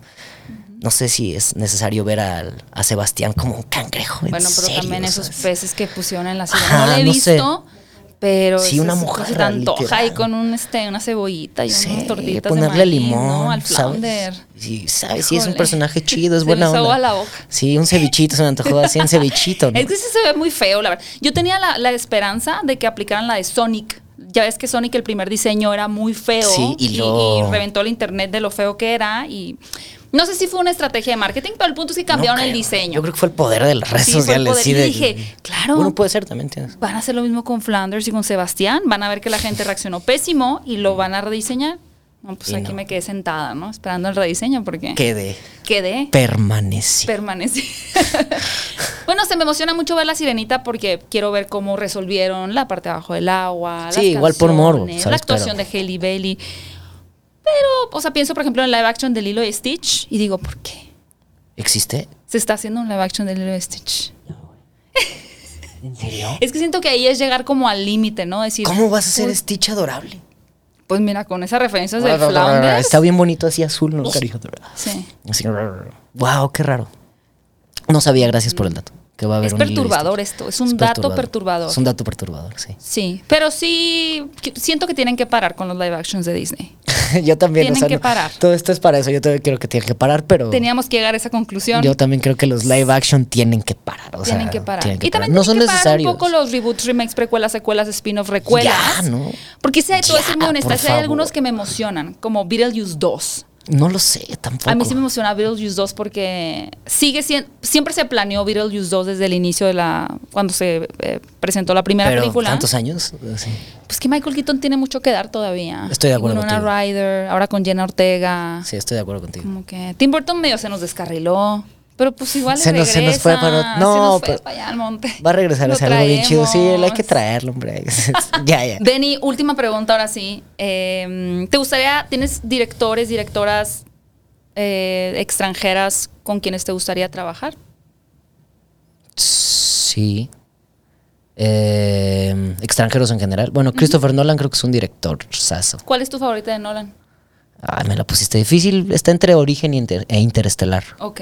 no sé si es necesario ver al- a, Sebastián como un cangrejo. ¿en Bueno, pero serio? también esos peces que pusieron en la Ajá, sirena. No lo he no sé. visto, pero Sí, una mojarra, se te antoja ahí con un, este, una cebollita y Sí, unas tortitas de ponerle maíz, limón, ¿no? Al ¿sabes? flounder. Sí, ¿sabes? Sí, es un personaje <laughs> chido, es Se buena me onda. agua la boca. Sí, un cevichito, se me antojó así un cevichito, ¿no? Es que sí se ve muy feo, la verdad. Yo tenía la, la esperanza de que aplicaran la de Sonic. Ya ves que Sonic el primer diseño era muy feo Sí, y y, lo- y reventó el internet de lo feo que era y no sé si fue una estrategia de marketing, pero el punto es que cambiaron No el diseño. Yo creo que fue el poder de las redes Sí, sociales. sí, Y de- dije, claro. Bueno, puede ser también, tienes. Van a hacer lo mismo con Flanders y con Sebastián. Van a ver que la gente reaccionó pésimo y lo van a rediseñar. No, pues Y aquí no. me quedé sentada, ¿no? Esperando el rediseño porque Quedé. quedé. Permanecí. Permanecí. <laughs> bueno, se me emociona mucho ver la sirenita porque quiero ver cómo resolvieron la parte de abajo del agua. Sí, las igual por morbo. La actuación Pero- de Hailey Bailey. Pero, o sea, pienso, por ejemplo, en live action de Lilo y Stitch y digo, ¿por qué? ¿Existe? Se está haciendo un live action de Lilo y Stitch. ¿En serio? Es que siento que ahí es llegar como al límite, ¿no? Decir, ¿Cómo vas a hacer "Uy, Stitch adorable? Pues mira, con esas referencias del Flounder. Está bien bonito así azul, ¿no? Sí. Así, wow, qué raro. No sabía, gracias por el dato. Que va a haber Es un perturbador esto, es un dato perturbador. Es un dato perturbador, sí. Sí, pero sí siento que tienen que parar con los live actions de Disney. <laughs> yo también. Tienen o sea, que no- parar. Todo esto es para eso. Yo también creo que tienen que parar, pero. Teníamos que llegar a esa conclusión. Yo también creo que los live action tienen que parar. O tienen sea, que parar. tienen que y también parar. no tienen son que necesarios. parar un poco los reboots, remakes, precuelas, secuelas, spin-off, recuelas. Ya, ¿no? Porque si hay, ser Ya, muy honesta, sí hay algunos que me emocionan, como Beetlejuice 2. No lo sé, tampoco. A mí sí me emociona Beetlejuice 2 porque sigue siendo, siempre se planeó Beetlejuice 2 desde el inicio de la, cuando se eh, presentó la primera Pero película. tantos años. Sí. Pues que Michael Keaton tiene mucho que dar todavía. Estoy de acuerdo Con una contigo. Ryder, ahora con Jenna Ortega. Sí, estoy de acuerdo contigo. Como que Tim Burton medio se nos descarriló. Pero pues igual Se nos- se nos fue para- no, se nos fue pero- para allá al monte. Va a regresar ser algo bien chido. Sí, hay que traerlo, hombre. <laughs> ya, ya. Benny, última pregunta ahora sí. Eh, ¿Te gustaría, tienes directores, directoras eh, extranjeras con quienes te gustaría trabajar? Sí. Eh, extranjeros en general. Bueno, Christopher Nolan creo que es un director saso. ¿Cuál es tu favorita de Nolan? Ay, me la pusiste difícil. Está entre Origen y Inter- e Interestelar. Ok.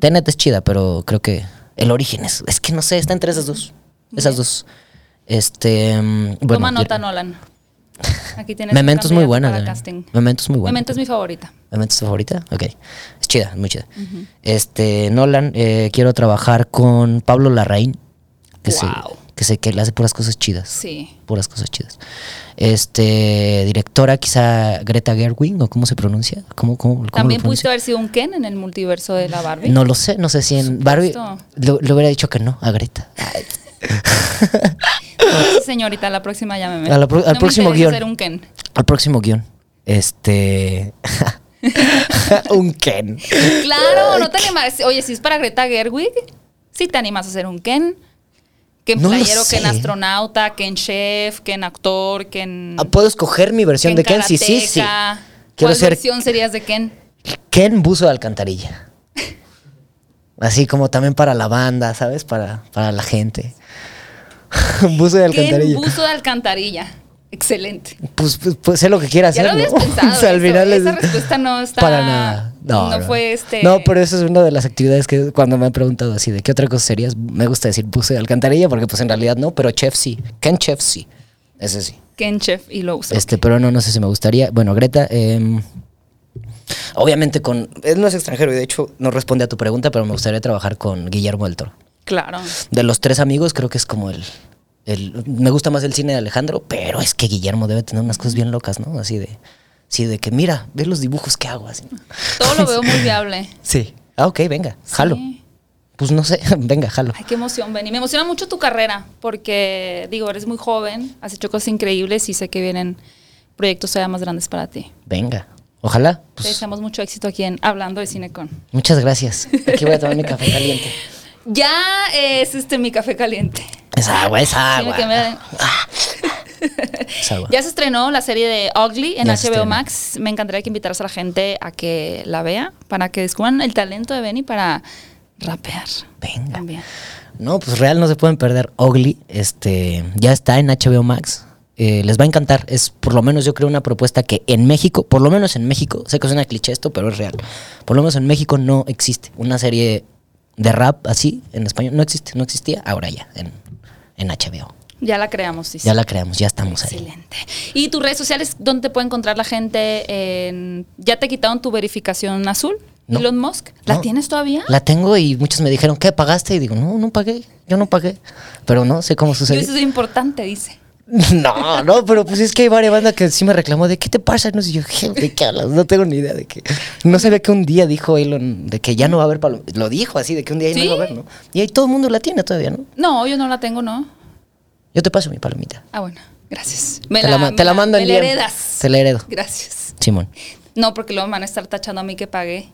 Tenet es chida, pero creo que el Origen es. Es que no sé, está entre esas dos. Esas dos. Este. mm, Bueno, Toma nota, yo- Nolan. Aquí tienes Memento es muy buena. para casting. Memento es muy buena. Memento es mi favorita. ¿Memento es tu favorita? Ok. Es chida, muy chida. Este, Nolan, eh, quiero trabajar con Pablo Larraín. Que Wow. Que sé que él hace puras cosas chidas. Sí. Puras cosas chidas. Este, directora, quizá Greta Gerwig, o cómo se pronuncia. ¿Cómo, cómo, cómo lo También pudiste haber sido un Ken en el multiverso de la Barbie. No lo sé, no sé si en Barbie. Le, le hubiera dicho que no a Greta. <laughs> Señorita, la próxima llámeme. A la pro- al No me próximo interesa guion. ser un Ken. Al próximo guion. Este. <laughs> un Ken. Claro, no te animas. Oye, si es para Greta Gerwig, sí te animas a ser un Ken. Ken No lo playero, Ken sé. astronauta, Ken chef, Ken actor, Ken. Ah, ¿Puedo escoger mi versión de Ken? Sí, sí, sí. Quiero ¿Cuál ser versión serías de Ken? Ken Buzo de Alcantarilla. Así como también para la banda, ¿sabes? Para, para la gente. <laughs> Buzo de Ken Alcantarilla. buzo de alcantarilla. Excelente. Pues, pues, pues sé lo que quiera Ya hacer, lo habías ¿no? pensado. <laughs> O sea, al eso. final es- Esa respuesta no está. Para nada. No, no, fue este. No, pero eso es una de las actividades que cuando me han preguntado así, ¿de qué otra cosa serías? Me gusta decir buzo de alcantarilla porque pues en realidad no, pero chef sí. Ken chef sí. Ese sí. Ken chef y lo uso. Este, pero no, no sé si me gustaría. Bueno, Greta, em, obviamente con. Él no es extranjero y de hecho no responde a tu pregunta, pero me gustaría trabajar con Guillermo del Toro. Claro. De los tres amigos, creo que es como el, el- Me gusta más el cine de Alejandro, pero es que Guillermo debe tener unas cosas bien locas, ¿no? Así de. Sí, de que mira, ve los dibujos que hago. Así. Todo lo veo muy <laughs> viable. Sí. Ah, ok, venga, jalo. Sí. Pues no sé, <laughs> venga, jalo. Ay, qué emoción, Benny. Me emociona mucho tu carrera porque, digo, eres muy joven, has hecho cosas increíbles y sé que vienen proyectos todavía más grandes para ti. Venga. Ojalá. Te Pues, deseamos mucho éxito aquí en Hablando de Cinecon. muchas gracias. Aquí voy a tomar mi café caliente. <laughs> Ya es este mi café caliente. Es agua, es agua. Sí, me- agua. <laughs> Ya se estrenó la serie de Ugly en Ya HBO. Max. Me encantaría que invitaras a la gente a que la vea para que descubran el talento de Benny para rapear. Venga. También. No, pues real no se pueden perder. Ugly, este, ya está en HBO Max. Eh, les va a encantar. Es por lo menos yo creo una propuesta que en México, por lo menos en México, sé que es una cliché esto, pero es real. Por lo menos en México no existe una serie de rap así en español. No existe, no existía. Ahora ya, en, en HBO. Ya la creamos, sí. Ya la creamos, ya estamos ahí. Excelente. ¿Y tus redes sociales, dónde te puede encontrar la gente? En- ¿Ya te quitaron tu verificación azul? No. Elon Musk. ¿La No. tienes todavía? La tengo y muchos me dijeron, ¿qué pagaste? Y digo, no, no pagué, yo no pagué. Pero no sé cómo sucedió. eso es importante, dice. <laughs> No, no, pero pues es que hay varias bandas que sí me reclamó de qué te pasa. No sé, yo, "¿Qué? ¿de qué hablas? No tengo ni idea de qué. No sabía que un día dijo Elon de que ya no va a haber palomitas. Lo dijo así, de que un día ya ¿Sí? no iba a haber, ¿no? Y ahí todo el mundo la tiene todavía, ¿no? No, yo no la tengo, ¿no? Yo te paso mi palomita. Ah, bueno, gracias. Me te la, me te la mando me en la heredas. Te la heredo. Gracias. Simón. No, porque luego me van a estar tachando a mí que pagué.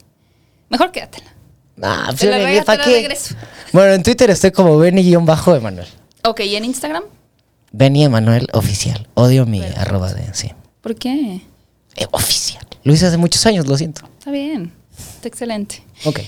Mejor quédatela. Ah, pues, Te la ¿para la qué? regreso. Bueno, en Twitter estoy como Benny-Emanuel. Ok, ¿y en Instagram? Benny Emanuel oficial. Odio mi arroba de, sí. ¿Por qué? Eh, oficial. Lo hice hace muchos años, lo siento. Está bien. Está excelente. Ok.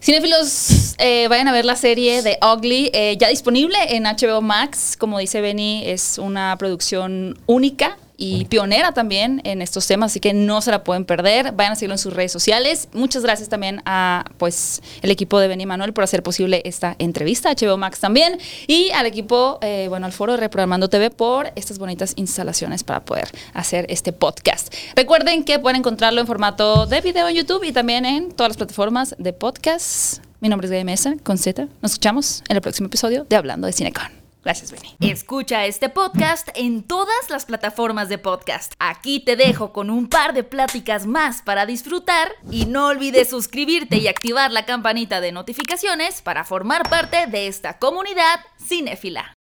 Cinefilos, eh, vayan a ver la serie de Ugly, eh, ya disponible en HBO Max. Como dice Benny, es una producción única y pionera también en estos temas, así que no se la pueden perder. Vayan a seguirlo en sus redes sociales. Muchas gracias también a pues el equipo de Benny Manuel por hacer posible esta entrevista, HBO Max también, y al equipo, eh, bueno, al foro de Reprogramando TV por estas bonitas instalaciones para poder hacer este podcast. Recuerden que pueden encontrarlo en formato de video en YouTube y también en todas las plataformas de podcast. Mi nombre es Gaby Mesa, con Z. Nos escuchamos en el próximo episodio de Hablando de Cinecon. Gracias, Benny. Escucha este podcast en todas las plataformas de podcast. Aquí te dejo con un par de pláticas más para disfrutar y no olvides suscribirte y activar la campanita de notificaciones para formar parte de esta comunidad cinéfila.